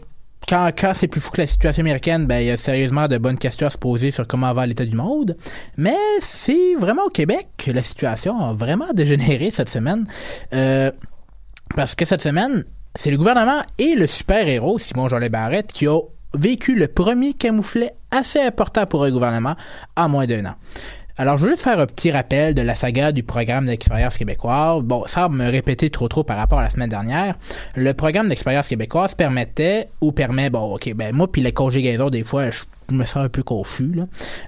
Speaker 9: quand, c'est plus fou que la situation américaine, ben, il y a sérieusement de bonnes questions à se poser sur comment va l'état du monde. Mais c'est vraiment au Québec que la situation a vraiment dégénéré cette semaine. Euh, parce que cette semaine, c'est le gouvernement et le super-héros, Simon Jolet Barrette, qui ont vécu le premier camouflet assez important pour un gouvernement en moins d'un an. Alors, je veux juste faire un petit rappel de la saga du programme d'expérience québécoise. Bon, sans me répéter trop trop par rapport à la semaine dernière, le programme d'expérience québécoise permettait, ou permet, bon, ok, ben moi puis les conjugaisons, des fois, je me sens un peu confus, là,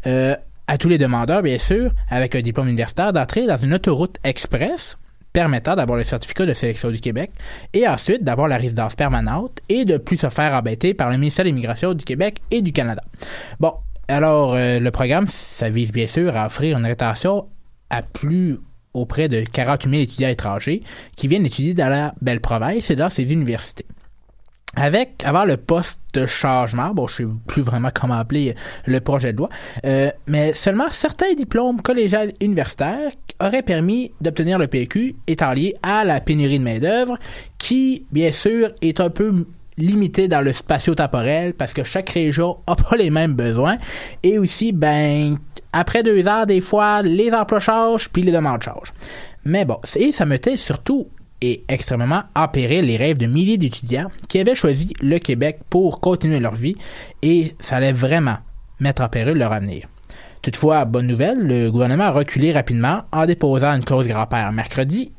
Speaker 9: euh, à tous les demandeurs, bien sûr, avec un diplôme universitaire, d'entrer dans une autoroute express permettant d'avoir le certificat de sélection du Québec et ensuite d'avoir la résidence permanente et de plus se faire embêter par le ministère de l'Immigration du Québec et du Canada. Bon, alors euh, le programme, ça vise bien sûr à offrir une rétention à plus auprès de 48 000 étudiants étrangers qui viennent étudier dans la belle province et dans ces universités. Avec avoir le poste de changement, bon, je sais plus vraiment comment appeler le projet de loi, euh, mais seulement certains diplômes collégiales universitaires auraient permis d'obtenir le PQ étant lié à la pénurie de main-d'œuvre, qui, bien sûr, est un peu limité dans le spatio-temporel parce que chaque région a pas les mêmes besoins et aussi ben après deux heures des fois les emplois changent puis les demandes changent mais bon et ça mettait surtout et extrêmement en péril les rêves de milliers d'étudiants qui avaient choisi le Québec pour continuer leur vie et ça allait vraiment mettre en péril leur avenir. Toutefois, bonne nouvelle, le gouvernement a reculé rapidement en déposant une clause grand-père mercredi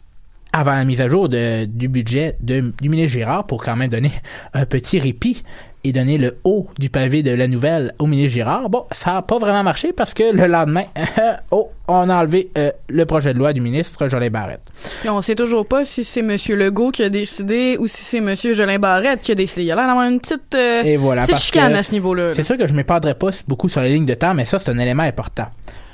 Speaker 9: avant la mise à jour de- du budget de- du ministre Girard pour quand même donner un petit répit et donner le haut du pavé de la nouvelle au ministre Girard. Bon, ça n'a pas vraiment marché parce que le lendemain, oh, on a enlevé euh, le projet de loi du ministre Jolin Barrette.
Speaker 7: Puis on sait toujours pas si c'est M. Legault qui a décidé ou si c'est M. Jolin Barrette qui a décidé. Il y a l'air d'avoir une petite, euh,
Speaker 9: Et voilà.
Speaker 7: petite chicane à ce niveau-là. là.
Speaker 9: C'est sûr que je ne m'épandrai pas beaucoup sur la ligne de temps, mais ça, c'est un élément important.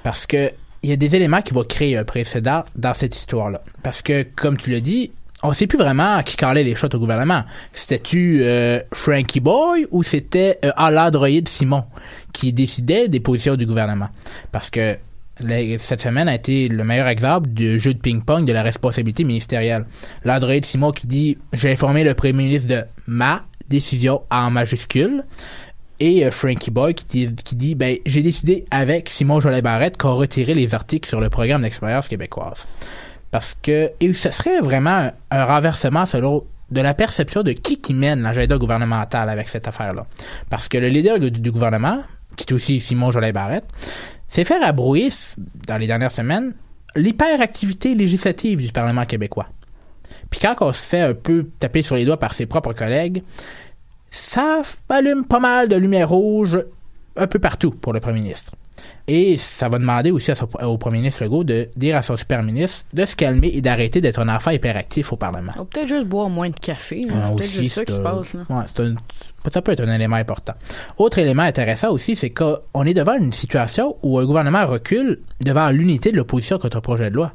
Speaker 9: Parce que il y a des éléments qui vont créer un précédent dans cette histoire-là. Parce que, comme tu l'as dit, on sait plus vraiment qui calait les shots au gouvernement. C'était-tu euh, Frankie Boy ou c'était euh, Alain Simon qui décidait des positions du gouvernement? Parce que cette semaine a été le meilleur exemple du jeu de ping-pong de la responsabilité ministérielle. L'Android Simon qui dit J'ai informé le premier ministre de ma décision en majuscule. Et euh, Frankie Boy qui dit, ben, J'ai décidé avec Simon Jolet Barrette qu'on retirait les articles sur le programme d'expérience québécoise. Parce que ce serait vraiment un, renversement selon de la perception de qui qui mène l'agenda gouvernemental avec cette affaire-là. Parce que le leader du, gouvernement, qui est aussi Simon Jolet Barrette, s'est fait rabrouiller dans les dernières semaines l'hyperactivité législative du Parlement québécois. Puis quand on se fait un peu taper sur les doigts par ses propres collègues, ça allume pas mal de lumière rouge un peu partout pour le premier ministre. Et ça va demander aussi son- au premier ministre Legault de dire à son super ministre de se calmer et d'arrêter d'être un enfant hyperactif au Parlement.
Speaker 7: On va peut-être juste boire moins de café. là.
Speaker 9: Ah,
Speaker 7: C'est peut-être juste ça qui se passe. Là.
Speaker 9: ouais, un- ça peut être un élément important. Autre élément intéressant aussi, c'est qu'on est devant une situation où un gouvernement recule devant l'unité de l'opposition contre un projet de loi.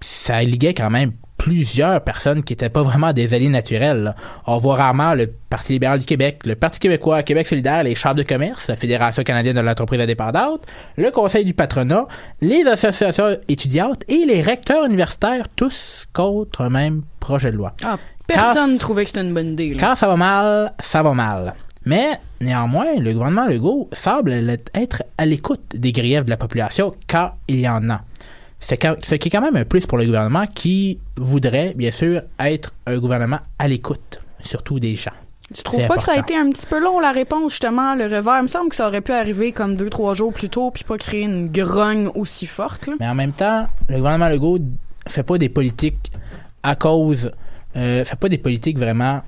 Speaker 9: Ça liguait quand même plusieurs personnes qui n'étaient pas vraiment des alliés naturels. là. On voit rarement le Parti libéral du Québec, le Parti québécois, Québec solidaire, les chambres de commerce, la Fédération canadienne de l'entreprise indépendante, le Conseil du patronat, les associations étudiantes et les recteurs universitaires, tous contre un même projet de loi.
Speaker 7: Ah, personne ne trouvait que c'était une bonne idée. là.
Speaker 9: quand ça va mal, ça va mal. Mais néanmoins, le gouvernement Legault semble être à l'écoute des griefs de la population quand il y en a. C'est ce qui est quand même un plus pour le gouvernement qui voudrait, bien sûr, être un gouvernement à l'écoute, surtout des gens.
Speaker 7: Tu trouves pas que ça a été un petit peu long la réponse justement le revers? Il me semble que ça aurait pu arriver comme deux trois jours plus tôt puis pas créer une grogne aussi forte là.
Speaker 9: Mais en même temps, le gouvernement Legault fait pas des politiques à cause, euh, fait pas des politiques vraiment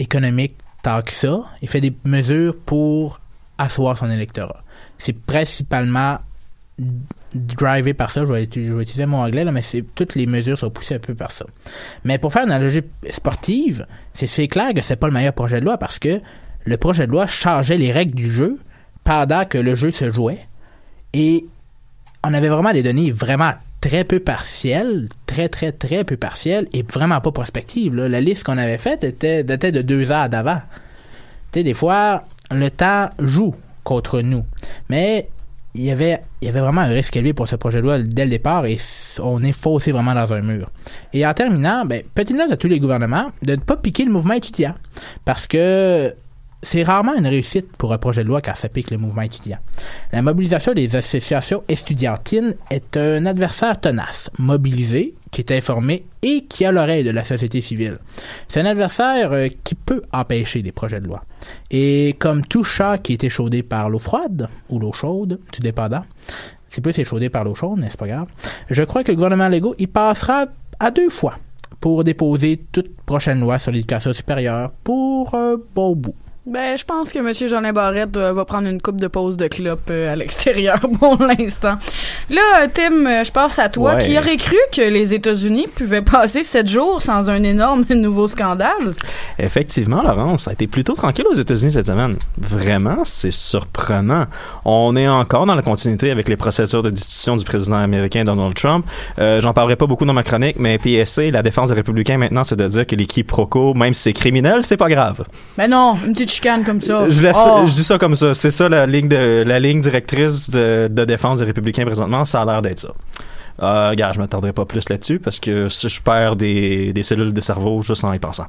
Speaker 9: économiques tant que ça. Il fait des mesures pour asseoir son électorat. C'est principalement drivé par ça. Je vais, utiliser mon anglais là, mais toutes les mesures sont poussées un peu par ça. Mais pour faire une analogie sportive, c'est clair que c'est pas le meilleur projet de loi parce que le projet de loi changeait les règles du jeu pendant que le jeu se jouait et on avait vraiment des données vraiment très peu partielles, très très très peu partielles et vraiment pas prospectives. La liste qu'on avait faite était, de deux heures d'avant. Tu sais, des fois, le temps joue contre nous. Mais il y avait, il y avait vraiment un risque élevé pour ce projet de loi dès le départ et on est faussé vraiment dans un mur. Et en terminant, ben, petite note à tous les gouvernements de ne pas piquer le mouvement étudiant. Parce que c'est rarement une réussite pour un projet de loi quand ça pique le mouvement étudiant. La mobilisation des associations estudiantines est un adversaire tenace, mobilisé, qui est informé et qui a l'oreille de la société civile. C'est un adversaire euh, qui peut empêcher des projets de loi. Et comme tout chat qui est échaudé par l'eau froide ou l'eau chaude, tout dépendant, c'est plus échaudé par l'eau chaude, c'est pas grave. Je crois que le gouvernement Legault, il passera à deux fois pour déposer toute prochaine loi sur l'éducation supérieure pour un bon bout.
Speaker 7: Ben, je pense que M. Jolin Barrette euh, va prendre une coupe de pause de clope euh, à l'extérieur pour l'instant. Là, euh, Tim, je passe à toi.
Speaker 10: Ouais.
Speaker 7: Qui aurait cru que les États-Unis pouvaient passer sept jours sans un énorme nouveau scandale?
Speaker 10: Effectivement, Laurence, ça a été plutôt tranquille aux États-Unis cette semaine. Vraiment, c'est surprenant. On est encore dans la continuité avec les procédures de destitution du président américain Donald Trump. Euh, J'en parlerai pas beaucoup dans ma chronique, mais PSC, la défense des républicains maintenant, c'est de dire que les quiproquos, même si c'est criminel, c'est pas grave.
Speaker 7: Ben non, une petite chicane comme ça.
Speaker 10: Je, laisse,
Speaker 7: Oh.
Speaker 10: je dis ça comme ça. C'est ça la ligne, de, la ligne directrice de, de défense des républicains présentement. Ça a l'air d'être ça. Euh, regarde, je m'attarderai pas plus là-dessus parce que si je perds des, des cellules de cerveau juste en y pensant.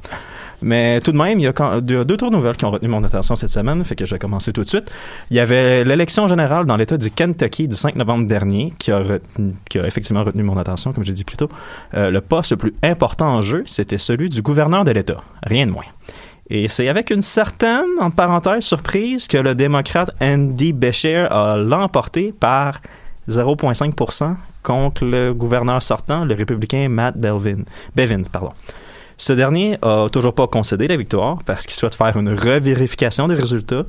Speaker 10: Mais tout de même, il y a quand- deux, deux, trois nouvelles qui ont retenu mon attention cette semaine, fait que je vais commencer tout de suite. Il y avait l'élection générale dans l'État du Kentucky du 5 novembre dernier qui a, retenu- qui a effectivement retenu mon attention, comme j'ai dit plus tôt. Euh, le poste le plus important en jeu, c'était celui du gouverneur de l'État. Rien de moins. Et c'est avec une certaine, en parenthèse, surprise que le démocrate Andy Beshear a l'emporté par 0,5% contre le gouverneur sortant, le républicain Matt Belvin. Bevin. Pardon. Ce dernier a toujours pas concédé la victoire parce qu'il souhaite faire une revérification des résultats,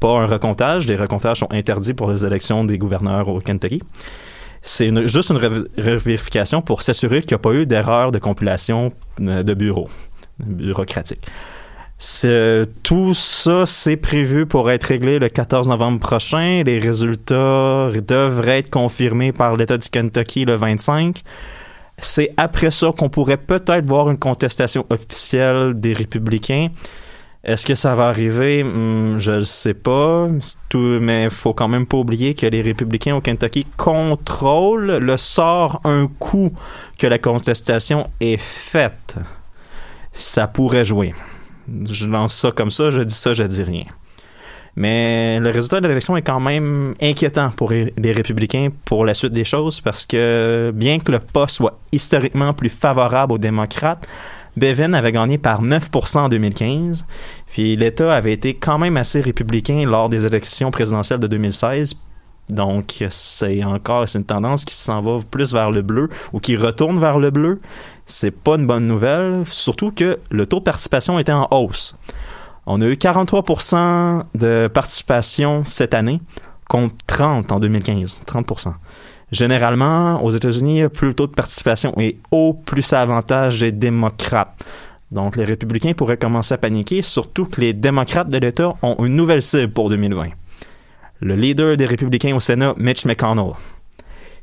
Speaker 10: pas un recomptage. Les recomptages sont interdits pour les élections des gouverneurs au Kentucky. C'est juste une rev- revérification pour s'assurer qu'il n'y a pas eu d'erreur de compilation euh, de bureau, bureaucratique. Tout ça, c'est prévu pour être réglé le 14 novembre prochain. Les résultats devraient être confirmés par l'État du Kentucky le 25. C'est après ça qu'on pourrait peut-être voir une contestation officielle des républicains. Est-ce que ça va arriver? Hmm, je ne sais pas. Tout- mais il faut quand même pas oublier que les républicains au Kentucky contrôlent le sort un coup que la contestation est faite. Ça pourrait jouer. Je lance ça comme ça, je dis ça, je dis rien. Mais le résultat de l'élection est quand même inquiétant pour les républicains pour la suite des choses parce que bien que le pas soit historiquement plus favorable aux démocrates, Bevin avait gagné par 9% en 2015, puis l'État avait été quand même assez républicain lors des élections présidentielles de 2016. Donc, c'est encore une tendance qui s'en va plus vers le bleu ou qui retourne vers le bleu. C'est pas une bonne nouvelle, surtout que le taux de participation était en hausse. On a eu 43% de participation cette année contre 30 en 2015, 30%. Généralement, aux États-Unis, plus le taux de participation est haut, plus ça avantage les démocrates. Donc, les républicains pourraient commencer à paniquer, surtout que les démocrates de l'État ont une nouvelle cible pour 2020. Le leader des républicains au Sénat, Mitch McConnell.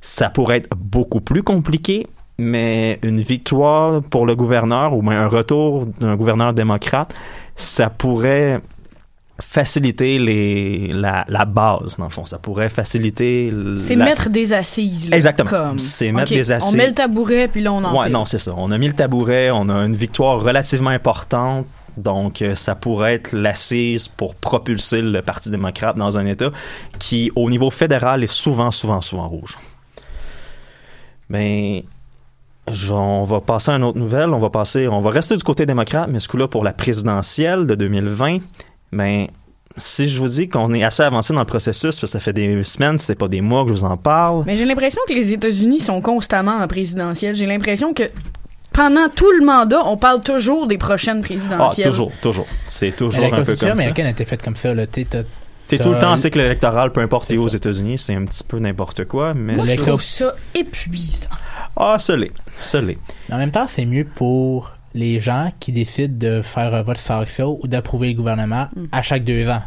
Speaker 10: Ça pourrait être beaucoup plus compliqué, mais une victoire pour le gouverneur ou bien un retour d'un gouverneur démocrate, ça pourrait faciliter les, la, la base, dans le fond. Ça pourrait faciliter...
Speaker 7: C'est
Speaker 10: la-
Speaker 7: mettre des assises. là,
Speaker 10: Exactement. C'est mettre des assises.
Speaker 7: On met le tabouret, puis là, on en
Speaker 10: Ouais, non, c'est ça. On a mis le tabouret, on a une victoire relativement importante. Donc, euh, ça pourrait être l'assise pour propulser le Parti démocrate dans un État qui, au niveau fédéral, est souvent, souvent, souvent rouge. Mais on va passer à une autre nouvelle. On va passer, on va rester du côté démocrate, mais ce coup-là pour la présidentielle de 2020. Ben, si je vous dis qu'on est assez avancé dans le processus, parce que ça fait des semaines, c'est pas des mois que je vous en parle.
Speaker 7: Mais j'ai l'impression que les États-Unis sont constamment en présidentielle. J'ai l'impression que pendant tout le mandat, on parle toujours des prochaines
Speaker 10: Ah,
Speaker 7: présidentielles.
Speaker 10: toujours, toujours. C'est toujours
Speaker 9: la
Speaker 10: un peu comme ça.
Speaker 9: américaine a été faite comme ça. Là. T'es,
Speaker 10: tout le temps en cycle électoral, peu importe où aux États-Unis, c'est un petit peu n'importe quoi, mais
Speaker 7: Moi, je
Speaker 10: c'est-
Speaker 7: trouve ça épuisant.
Speaker 10: Ah, ça l'est, ça l'est.
Speaker 9: Mais en même temps, c'est mieux pour les gens qui décident de faire un vote sanction ou d'approuver le gouvernement à chaque deux ans.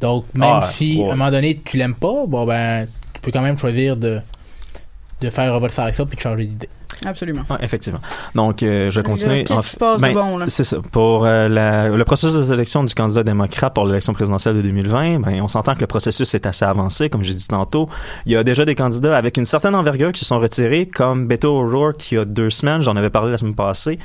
Speaker 9: Donc, même
Speaker 10: Ah,
Speaker 9: si
Speaker 10: ouais.
Speaker 9: à un moment donné tu l'aimes pas, bon ben, tu peux quand même choisir de, de faire un vote sanction puis de changer d'idée.
Speaker 7: Absolument.
Speaker 10: Ouais, effectivement. Donc, euh, je continue.
Speaker 7: Qu'est-ce qui se passe de
Speaker 10: ben,
Speaker 7: bon, là?
Speaker 10: C'est ça. Pour euh, la- le processus de sélection du candidat démocrate pour l'élection présidentielle de 2020, ben, on s'entend que le processus est assez avancé, comme j'ai dit tantôt. Il y a déjà des candidats avec une certaine envergure qui sont retirés, comme Beto O'Rourke il y a deux semaines, j'en avais parlé la semaine passée.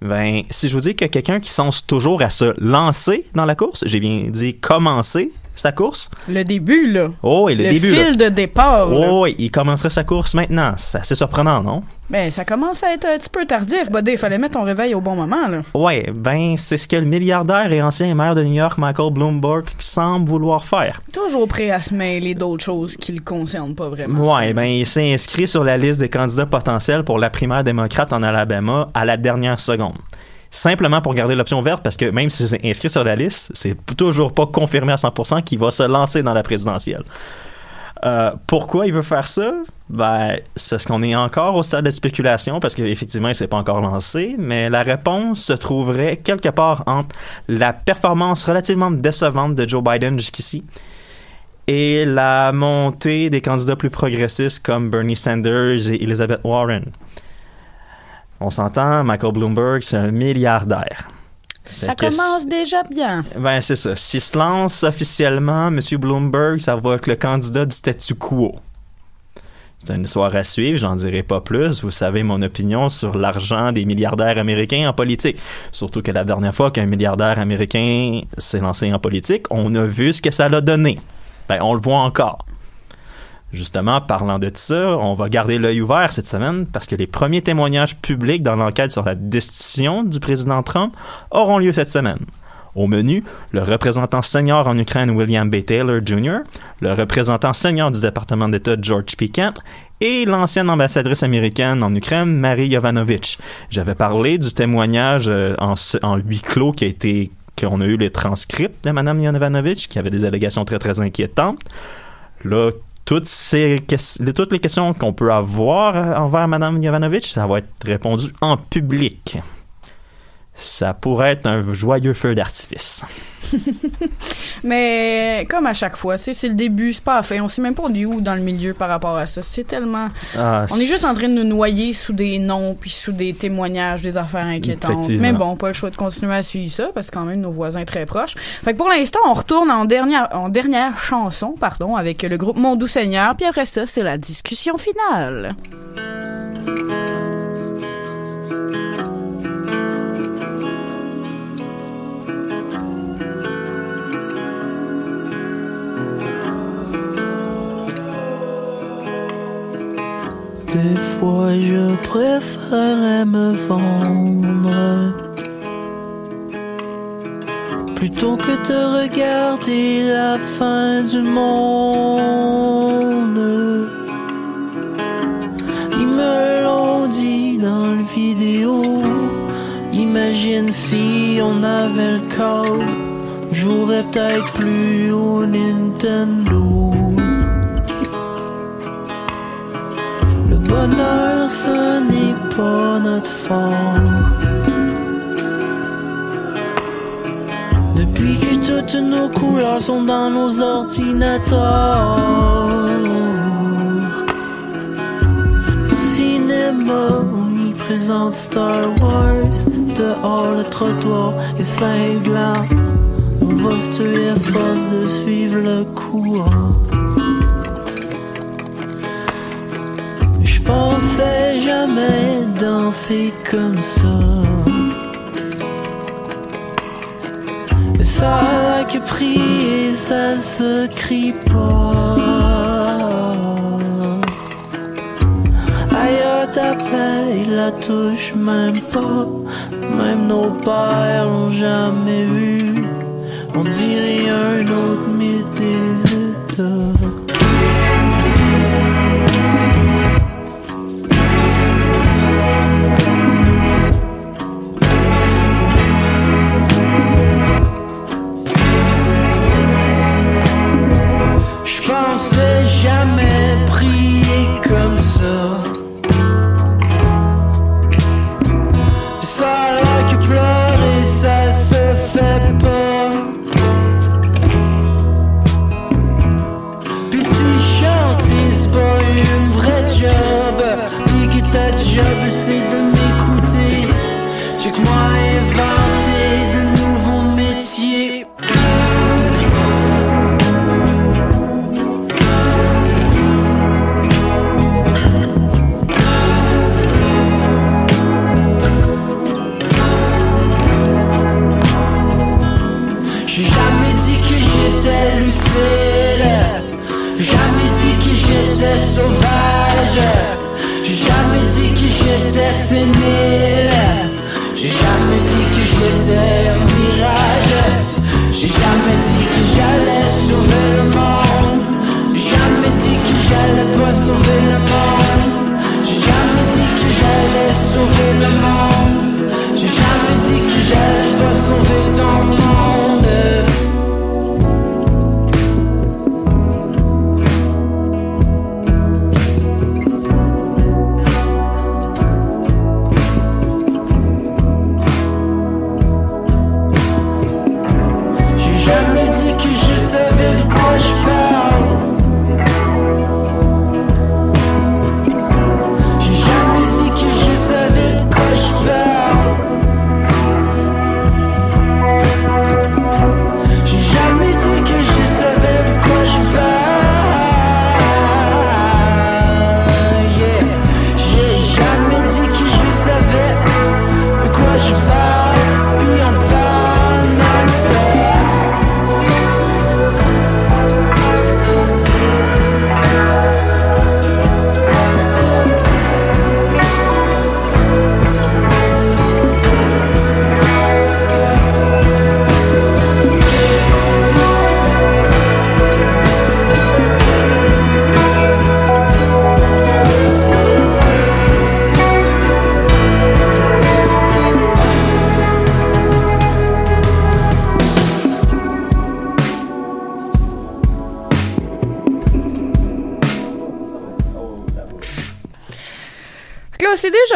Speaker 10: Ben, si je vous dis qu'il y a quelqu'un qui pense toujours à se lancer dans la course, j'ai bien dit commencer sa course.
Speaker 7: Le début, là.
Speaker 10: Oh, et le,
Speaker 7: le
Speaker 10: début.
Speaker 7: fil
Speaker 10: là.
Speaker 7: de départ.
Speaker 10: Oh, oui, il commencerait sa course maintenant. C'est assez surprenant, non?
Speaker 7: Ben, ça commence à être un petit peu tardif, Buddy. Il fallait mettre ton réveil au bon moment, là.
Speaker 10: Ouais, ben, c'est ce que le milliardaire et ancien maire de New York, Michael Bloomberg, semble vouloir faire.
Speaker 7: Toujours prêt à se mêler d'autres choses qui le concernent pas vraiment.
Speaker 10: Ouais, ben, il s'est inscrit sur la liste des candidats potentiels pour la primaire démocrate en Alabama à la dernière seconde. Simplement pour garder l'option verte, parce que même si c'est inscrit sur la liste, c'est toujours pas confirmé à 100% qu'il va se lancer dans la présidentielle. Euh, pourquoi il veut faire ça? Ben, c'est parce qu'on est encore au stade de spéculation, parce qu'effectivement, il s'est pas encore lancé, mais la réponse se trouverait quelque part entre la performance relativement décevante de Joe Biden jusqu'ici et la montée des candidats plus progressistes comme Bernie Sanders et Elizabeth Warren. On s'entend, Michael Bloomberg, c'est un milliardaire.
Speaker 7: Ça commence déjà bien.
Speaker 10: ben, c'est ça. S'il se lance officiellement, M. Bloomberg, ça va être le candidat du statu quo. C'est une histoire à suivre, j'en dirai pas plus. Vous savez mon opinion sur l'argent des milliardaires américains en politique. Surtout que la dernière fois qu'un milliardaire américain s'est lancé en politique, on a vu ce que ça l'a donné. Ben, on le voit encore. Justement, parlant de ça, on va garder l'œil ouvert cette semaine parce que les premiers témoignages publics dans l'enquête sur la destitution du président Trump auront lieu cette semaine. Au menu, le représentant senior en Ukraine William B. Taylor Jr., le représentant senior du département d'État George P. Et l'ancienne ambassadrice américaine en Ukraine Marie Yovanovitch. J'avais parlé du témoignage euh, en, en huis clos qui a été qu'on a eu les transcripts de Mme Yovanovitch qui avait des allégations très très inquiétantes. Là, toutes, ces, toutes les questions qu'on peut avoir envers Mme Yovanovitch, ça va être répondu en public. Ça pourrait être un joyeux feu d'artifice.
Speaker 7: Mais comme à chaque fois, c'est le début, c'est pas la fin. On sait même pas on est où dans le milieu par rapport à ça. C'est tellement.
Speaker 10: Ah,
Speaker 7: on est juste en train de nous noyer sous des noms puis sous des témoignages, des affaires inquiétantes. Mais bon, pas le choix de continuer à suivre ça parce que quand même nos voisins très proches. Fait que pour l'instant, on retourne en dernière, en dernière chanson, pardon, avec le groupe Mon Doux Seigneur. Puis après ça, c'est la discussion finale.
Speaker 19: Je préférais me vendre plutôt que de regarder la fin du monde. Ils me l'ont dit dans le vidéo. Imagine si on avait le code, jouerais peut-être plus au Nintendo. Bonheur, ce n'est pas notre fort. Depuis que toutes nos couleurs sont dans nos ordinateurs. Au cinéma, on y présente Star Wars. Dehors, le trottoir est cinglant. On va se tuer force de suivre le courant. Pensais jamais danser comme ça. Mais ça a que prier, ça se crie pas. Ailleurs ta paix, la touche même pas. Même nos pères l'ont jamais vu. On dirait un autre mythe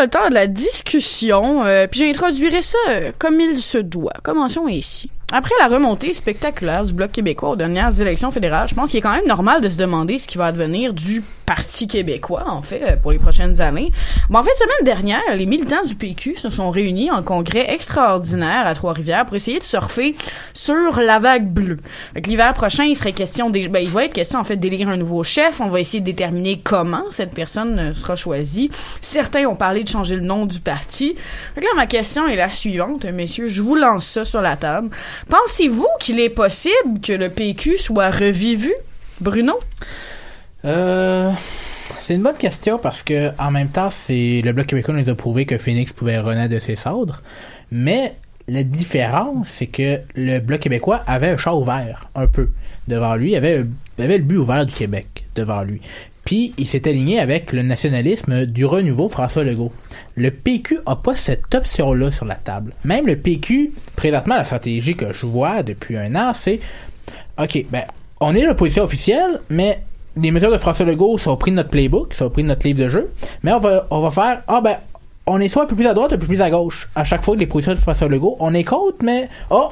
Speaker 20: le
Speaker 7: temps de la discussion, euh, puis j'introduirai ça euh, comme il se doit. Commençons ici. Après la remontée spectaculaire du Bloc québécois aux dernières élections fédérales, je pense qu'il est quand même normal de se demander ce qui va advenir du Parti québécois, en fait, euh, pour les prochaines années. Bon, en fait, semaine dernière, les militants du PQ se sont réunis en congrès extraordinaire à Trois-Rivières pour essayer de surfer sur la vague bleue. L'hiver prochain, il serait question ben, il va être question, en fait, d'élire un nouveau chef. On va essayer de déterminer comment cette personne euh, sera choisie. Certains ont parlé de changer le nom du parti. Là, ma question est la suivante, messieurs. Je vous lance ça sur la table. Pensez-vous qu'il est possible que le PQ soit revivu? Bruno?
Speaker 9: Euh, c'est une bonne question parce que en même temps, c'est le Bloc québécois nous a prouvé que Phoenix pouvait renaître de ses cendres. Mais la différence, c'est que le Bloc québécois avait un chat ouvert, un peu, devant lui. Il avait, le but ouvert du Québec devant lui. Puis il s'est aligné avec le nationalisme du renouveau François Legault. Le PQ a pas cette option-là sur la table. Même le PQ, présentement, la stratégie que je vois depuis un an, c'est OK, ben, on est l'opposition officielle, mais les mesures de François Legault sont pris de notre playbook, sont pris de notre livre de jeu, mais on va faire, ah ben, on est soit un peu plus à droite, un peu plus à gauche. À chaque fois les positions de François Legault, on est contre, mais, oh,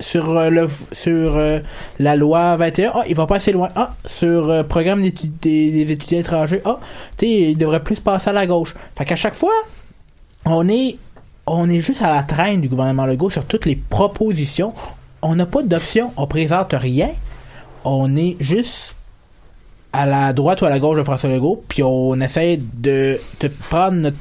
Speaker 9: sur euh, le sur euh, la loi 21, ah, il va pas assez loin. Ah, sur euh, programme des, étudiants étrangers, ah, tu sais, il devrait plus passer à la gauche. Fait qu'à chaque fois, on est on est juste à la traîne du gouvernement Legault sur toutes les propositions. On n'a pas d'option, on présente rien. On est juste à la droite ou à la gauche de François Legault, puis on essaie de, de prendre notre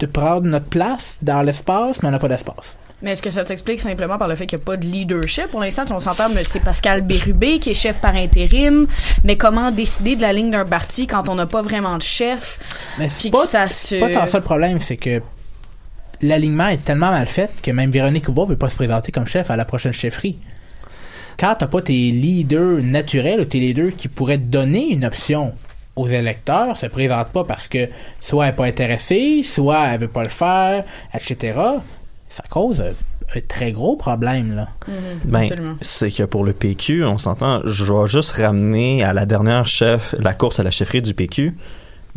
Speaker 9: de prendre notre place dans l'espace, mais on n'a pas d'espace.
Speaker 7: Mais est-ce que ça s'explique simplement par le fait qu'il n'y a pas de leadership? Pour l'instant, on s'entend, c'est Pascal Bérubé qui est chef par intérim. Mais comment décider de la ligne d'un parti quand on n'a pas vraiment de chef?
Speaker 9: Mais c'est pas,
Speaker 7: ça
Speaker 9: c'est
Speaker 7: se...
Speaker 9: pas tant ça le problème, c'est que l'alignement est tellement mal fait que même Véronique Ouva veut pas se présenter comme chef à la prochaine chefferie. Quand t'as pas tes leaders naturels ou tes leaders qui pourraient te donner une option aux électeurs, se présente pas parce que soit elle est pas intéressée, soit elle veut pas le faire, etc. Ça cause un, un très gros problème, là.
Speaker 10: Ben, c'est que pour le PQ, on s'entend, je vais juste ramener à la dernière chef, la course à la chefferie du PQ.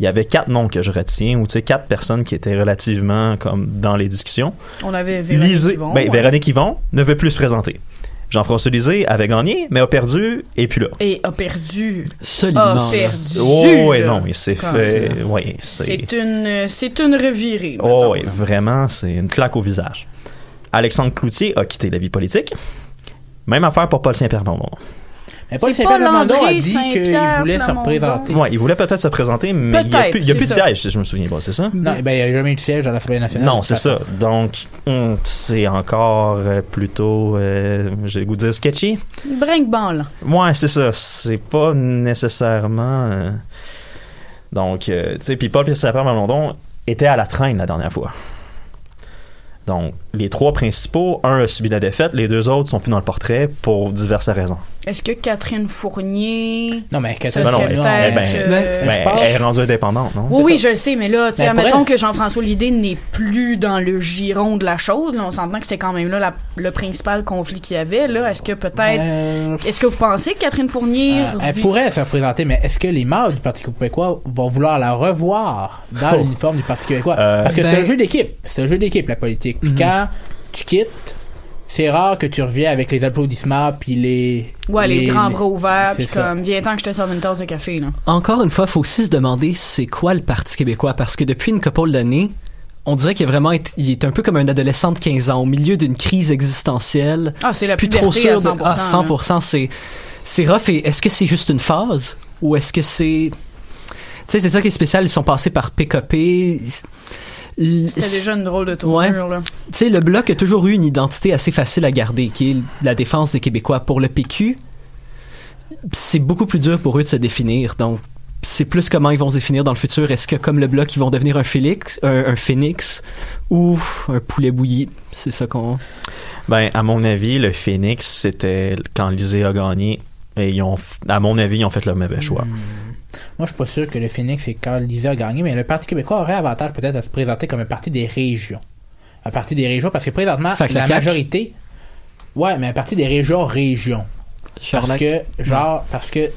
Speaker 10: Il y avait quatre noms que je retiens, ou tu sais, quatre personnes qui étaient relativement comme dans les discussions.
Speaker 7: On avait Véronique
Speaker 10: Lisée-
Speaker 7: Yvon,
Speaker 10: ben,
Speaker 7: ouais.
Speaker 10: Véronique Yvon ne veut plus se présenter. Jean-François Lisée avait gagné, mais a perdu, et puis là.
Speaker 7: Et a perdu.
Speaker 11: Solidement.
Speaker 7: A perdu.
Speaker 10: Oh, ouais, non, il s'est fait. Ouais, c'est.
Speaker 7: C'est une, c'est une revirée.
Speaker 10: Oh, oui, vraiment, c'est une claque au visage. Alexandre Cloutier a quitté la vie politique. Même affaire pour Paul Saint-Pierre Plamondon.
Speaker 9: Mais Paul
Speaker 7: C'est
Speaker 9: Saint-Pierre
Speaker 7: pas
Speaker 9: Plamondon a
Speaker 7: Landry
Speaker 9: dit qu'il voulait se représenter.
Speaker 10: Ouais, il voulait peut-être se présenter, mais il n'y a plus, il y a plus de siège, si je me souviens pas, c'est ça?
Speaker 9: Non, ben, il n'y a jamais eu de siège à l'Assemblée nationale.
Speaker 10: Non, c'est ça. Donc, hum, c'est encore euh, plutôt, euh, j'ai le goût de dire sketchy.
Speaker 7: Brinque-ban, là.
Speaker 10: Ouais, c'est ça. C'est pas nécessairement. euh, Donc, euh, tu sais, puis Paul Saint-Pierre Plamondon, étaient à la traîne la dernière fois. Donc, les trois principaux, un a subi la défaite, les deux autres sont plus dans le portrait pour diverses raisons.
Speaker 7: Est-ce que Catherine Fournier.
Speaker 9: Non, mais Catherine
Speaker 10: Ben
Speaker 7: peut-être,
Speaker 10: ben,
Speaker 7: euh,
Speaker 10: ben, elle est rendue indépendante, non?
Speaker 7: Oui, oui, je le sais, mais là, tu sais,
Speaker 10: Ben,
Speaker 7: admettons
Speaker 10: elle-
Speaker 7: que Jean-François Lidé n'est plus dans le giron de la chose. Là, on s'entend que c'était quand même là la- le principal conflit qu'il y avait. Là, est-ce que peut-être,
Speaker 9: Euh,
Speaker 7: est-ce que vous pensez que Catherine Fournier,
Speaker 9: Euh, elle pourrait se représenter, mais est-ce que les membres du Parti québécois vont vouloir la revoir dans
Speaker 10: Oh.
Speaker 9: l'uniforme du Parti québécois?
Speaker 10: Euh,
Speaker 9: Parce que c'est
Speaker 10: ben-
Speaker 9: un jeu d'équipe. C'est un jeu d'équipe, la politique. Puis
Speaker 11: Mhm.
Speaker 9: quand tu quittes, c'est rare que tu reviens avec les applaudissements puis les...
Speaker 7: ouais, les, grands bras ouverts, puis comme, viens tant que je te serve une tasse de café, là.
Speaker 11: Encore une fois, faut aussi se demander c'est quoi le Parti québécois parce que depuis une couple d'années, on dirait qu'il a vraiment il est un peu comme un adolescent de 15 ans au milieu d'une crise existentielle.
Speaker 7: Ah, c'est la
Speaker 11: plus trop sûr
Speaker 7: à
Speaker 11: de
Speaker 7: 100%,
Speaker 11: ah, 100% c'est c'est rough et est-ce que c'est juste une phase ou est-ce que c'est tu sais c'est ça qui est spécial, ils sont passés par PKP.
Speaker 7: C'était déjà une drôle de tournure, là.
Speaker 11: Tu sais, le Bloc a toujours eu une identité assez facile à garder, qui est la défense des Québécois. Pour le PQ, c'est beaucoup plus dur pour eux de se définir. Donc, c'est plus comment ils vont se définir dans le futur. Est-ce que, comme le Bloc, ils vont devenir un Félix, un, un phénix ou un poulet bouilli? C'est ça qu'on...
Speaker 10: Ben, à mon avis, le Phoenix, c'était quand Lisée a gagné. Et ils ont, à mon avis, ils ont fait le mauvais choix.
Speaker 9: Moi, je suis pas sûr que le Phoenix et Carl Lisa a gagné, mais le Parti québécois aurait avantage peut-être à se présenter comme un parti des régions. Un parti des régions, parce que présentement,
Speaker 11: que la
Speaker 9: majorité... Ouais, mais un parti des régions, régions. Parce que, genre, parce que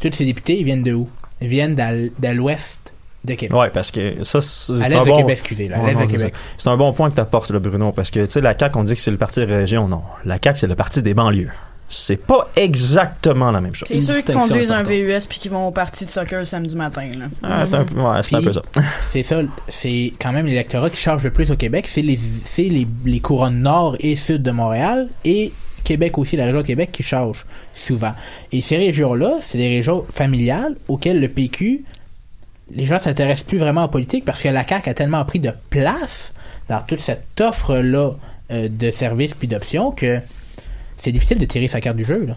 Speaker 9: tous ces députés, ils viennent de où? Ils viennent de l'ouest de Québec.
Speaker 10: Ouais, parce que ça, c'est un
Speaker 9: de
Speaker 10: bon...
Speaker 9: Québec, excusez, là, à
Speaker 10: Ouais,
Speaker 9: l'est de Québec.
Speaker 10: C'est un bon point que tu apportes, là, Bruno, parce que, tu sais, la CAQ, on dit que c'est le parti de région. Non, la CAQ, c'est le parti des banlieues. C'est pas exactement la même chose.
Speaker 7: C'est ceux qui conduisent un VUS puis qui vont au parti de soccer le samedi matin, là.
Speaker 10: Ah, c'est un peu- ouais, c'est un peu ça.
Speaker 9: C'est ça, c'est quand même l'électorat qui charge le plus au Québec. C'est les, c'est les, les couronnes nord et sud de Montréal et Québec aussi, la région de Québec qui charge souvent. Et ces régions-là, c'est des régions familiales auxquelles le PQ, les gens s'intéressent plus vraiment en politique parce que la CAQ a tellement pris de place dans toute cette offre-là euh, de services puis d'options que c'est difficile de tirer sa carte du jeu. Là.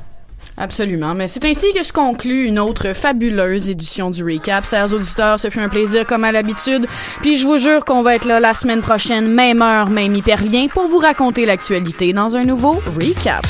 Speaker 7: Absolument. Mais c'est ainsi que se conclut une autre fabuleuse édition du Recap. Chers auditeurs, ce fut un plaisir comme à l'habitude. Puis je vous jure qu'on va être là la semaine prochaine, même heure, même hyperlien, pour vous raconter l'actualité dans un nouveau Recap.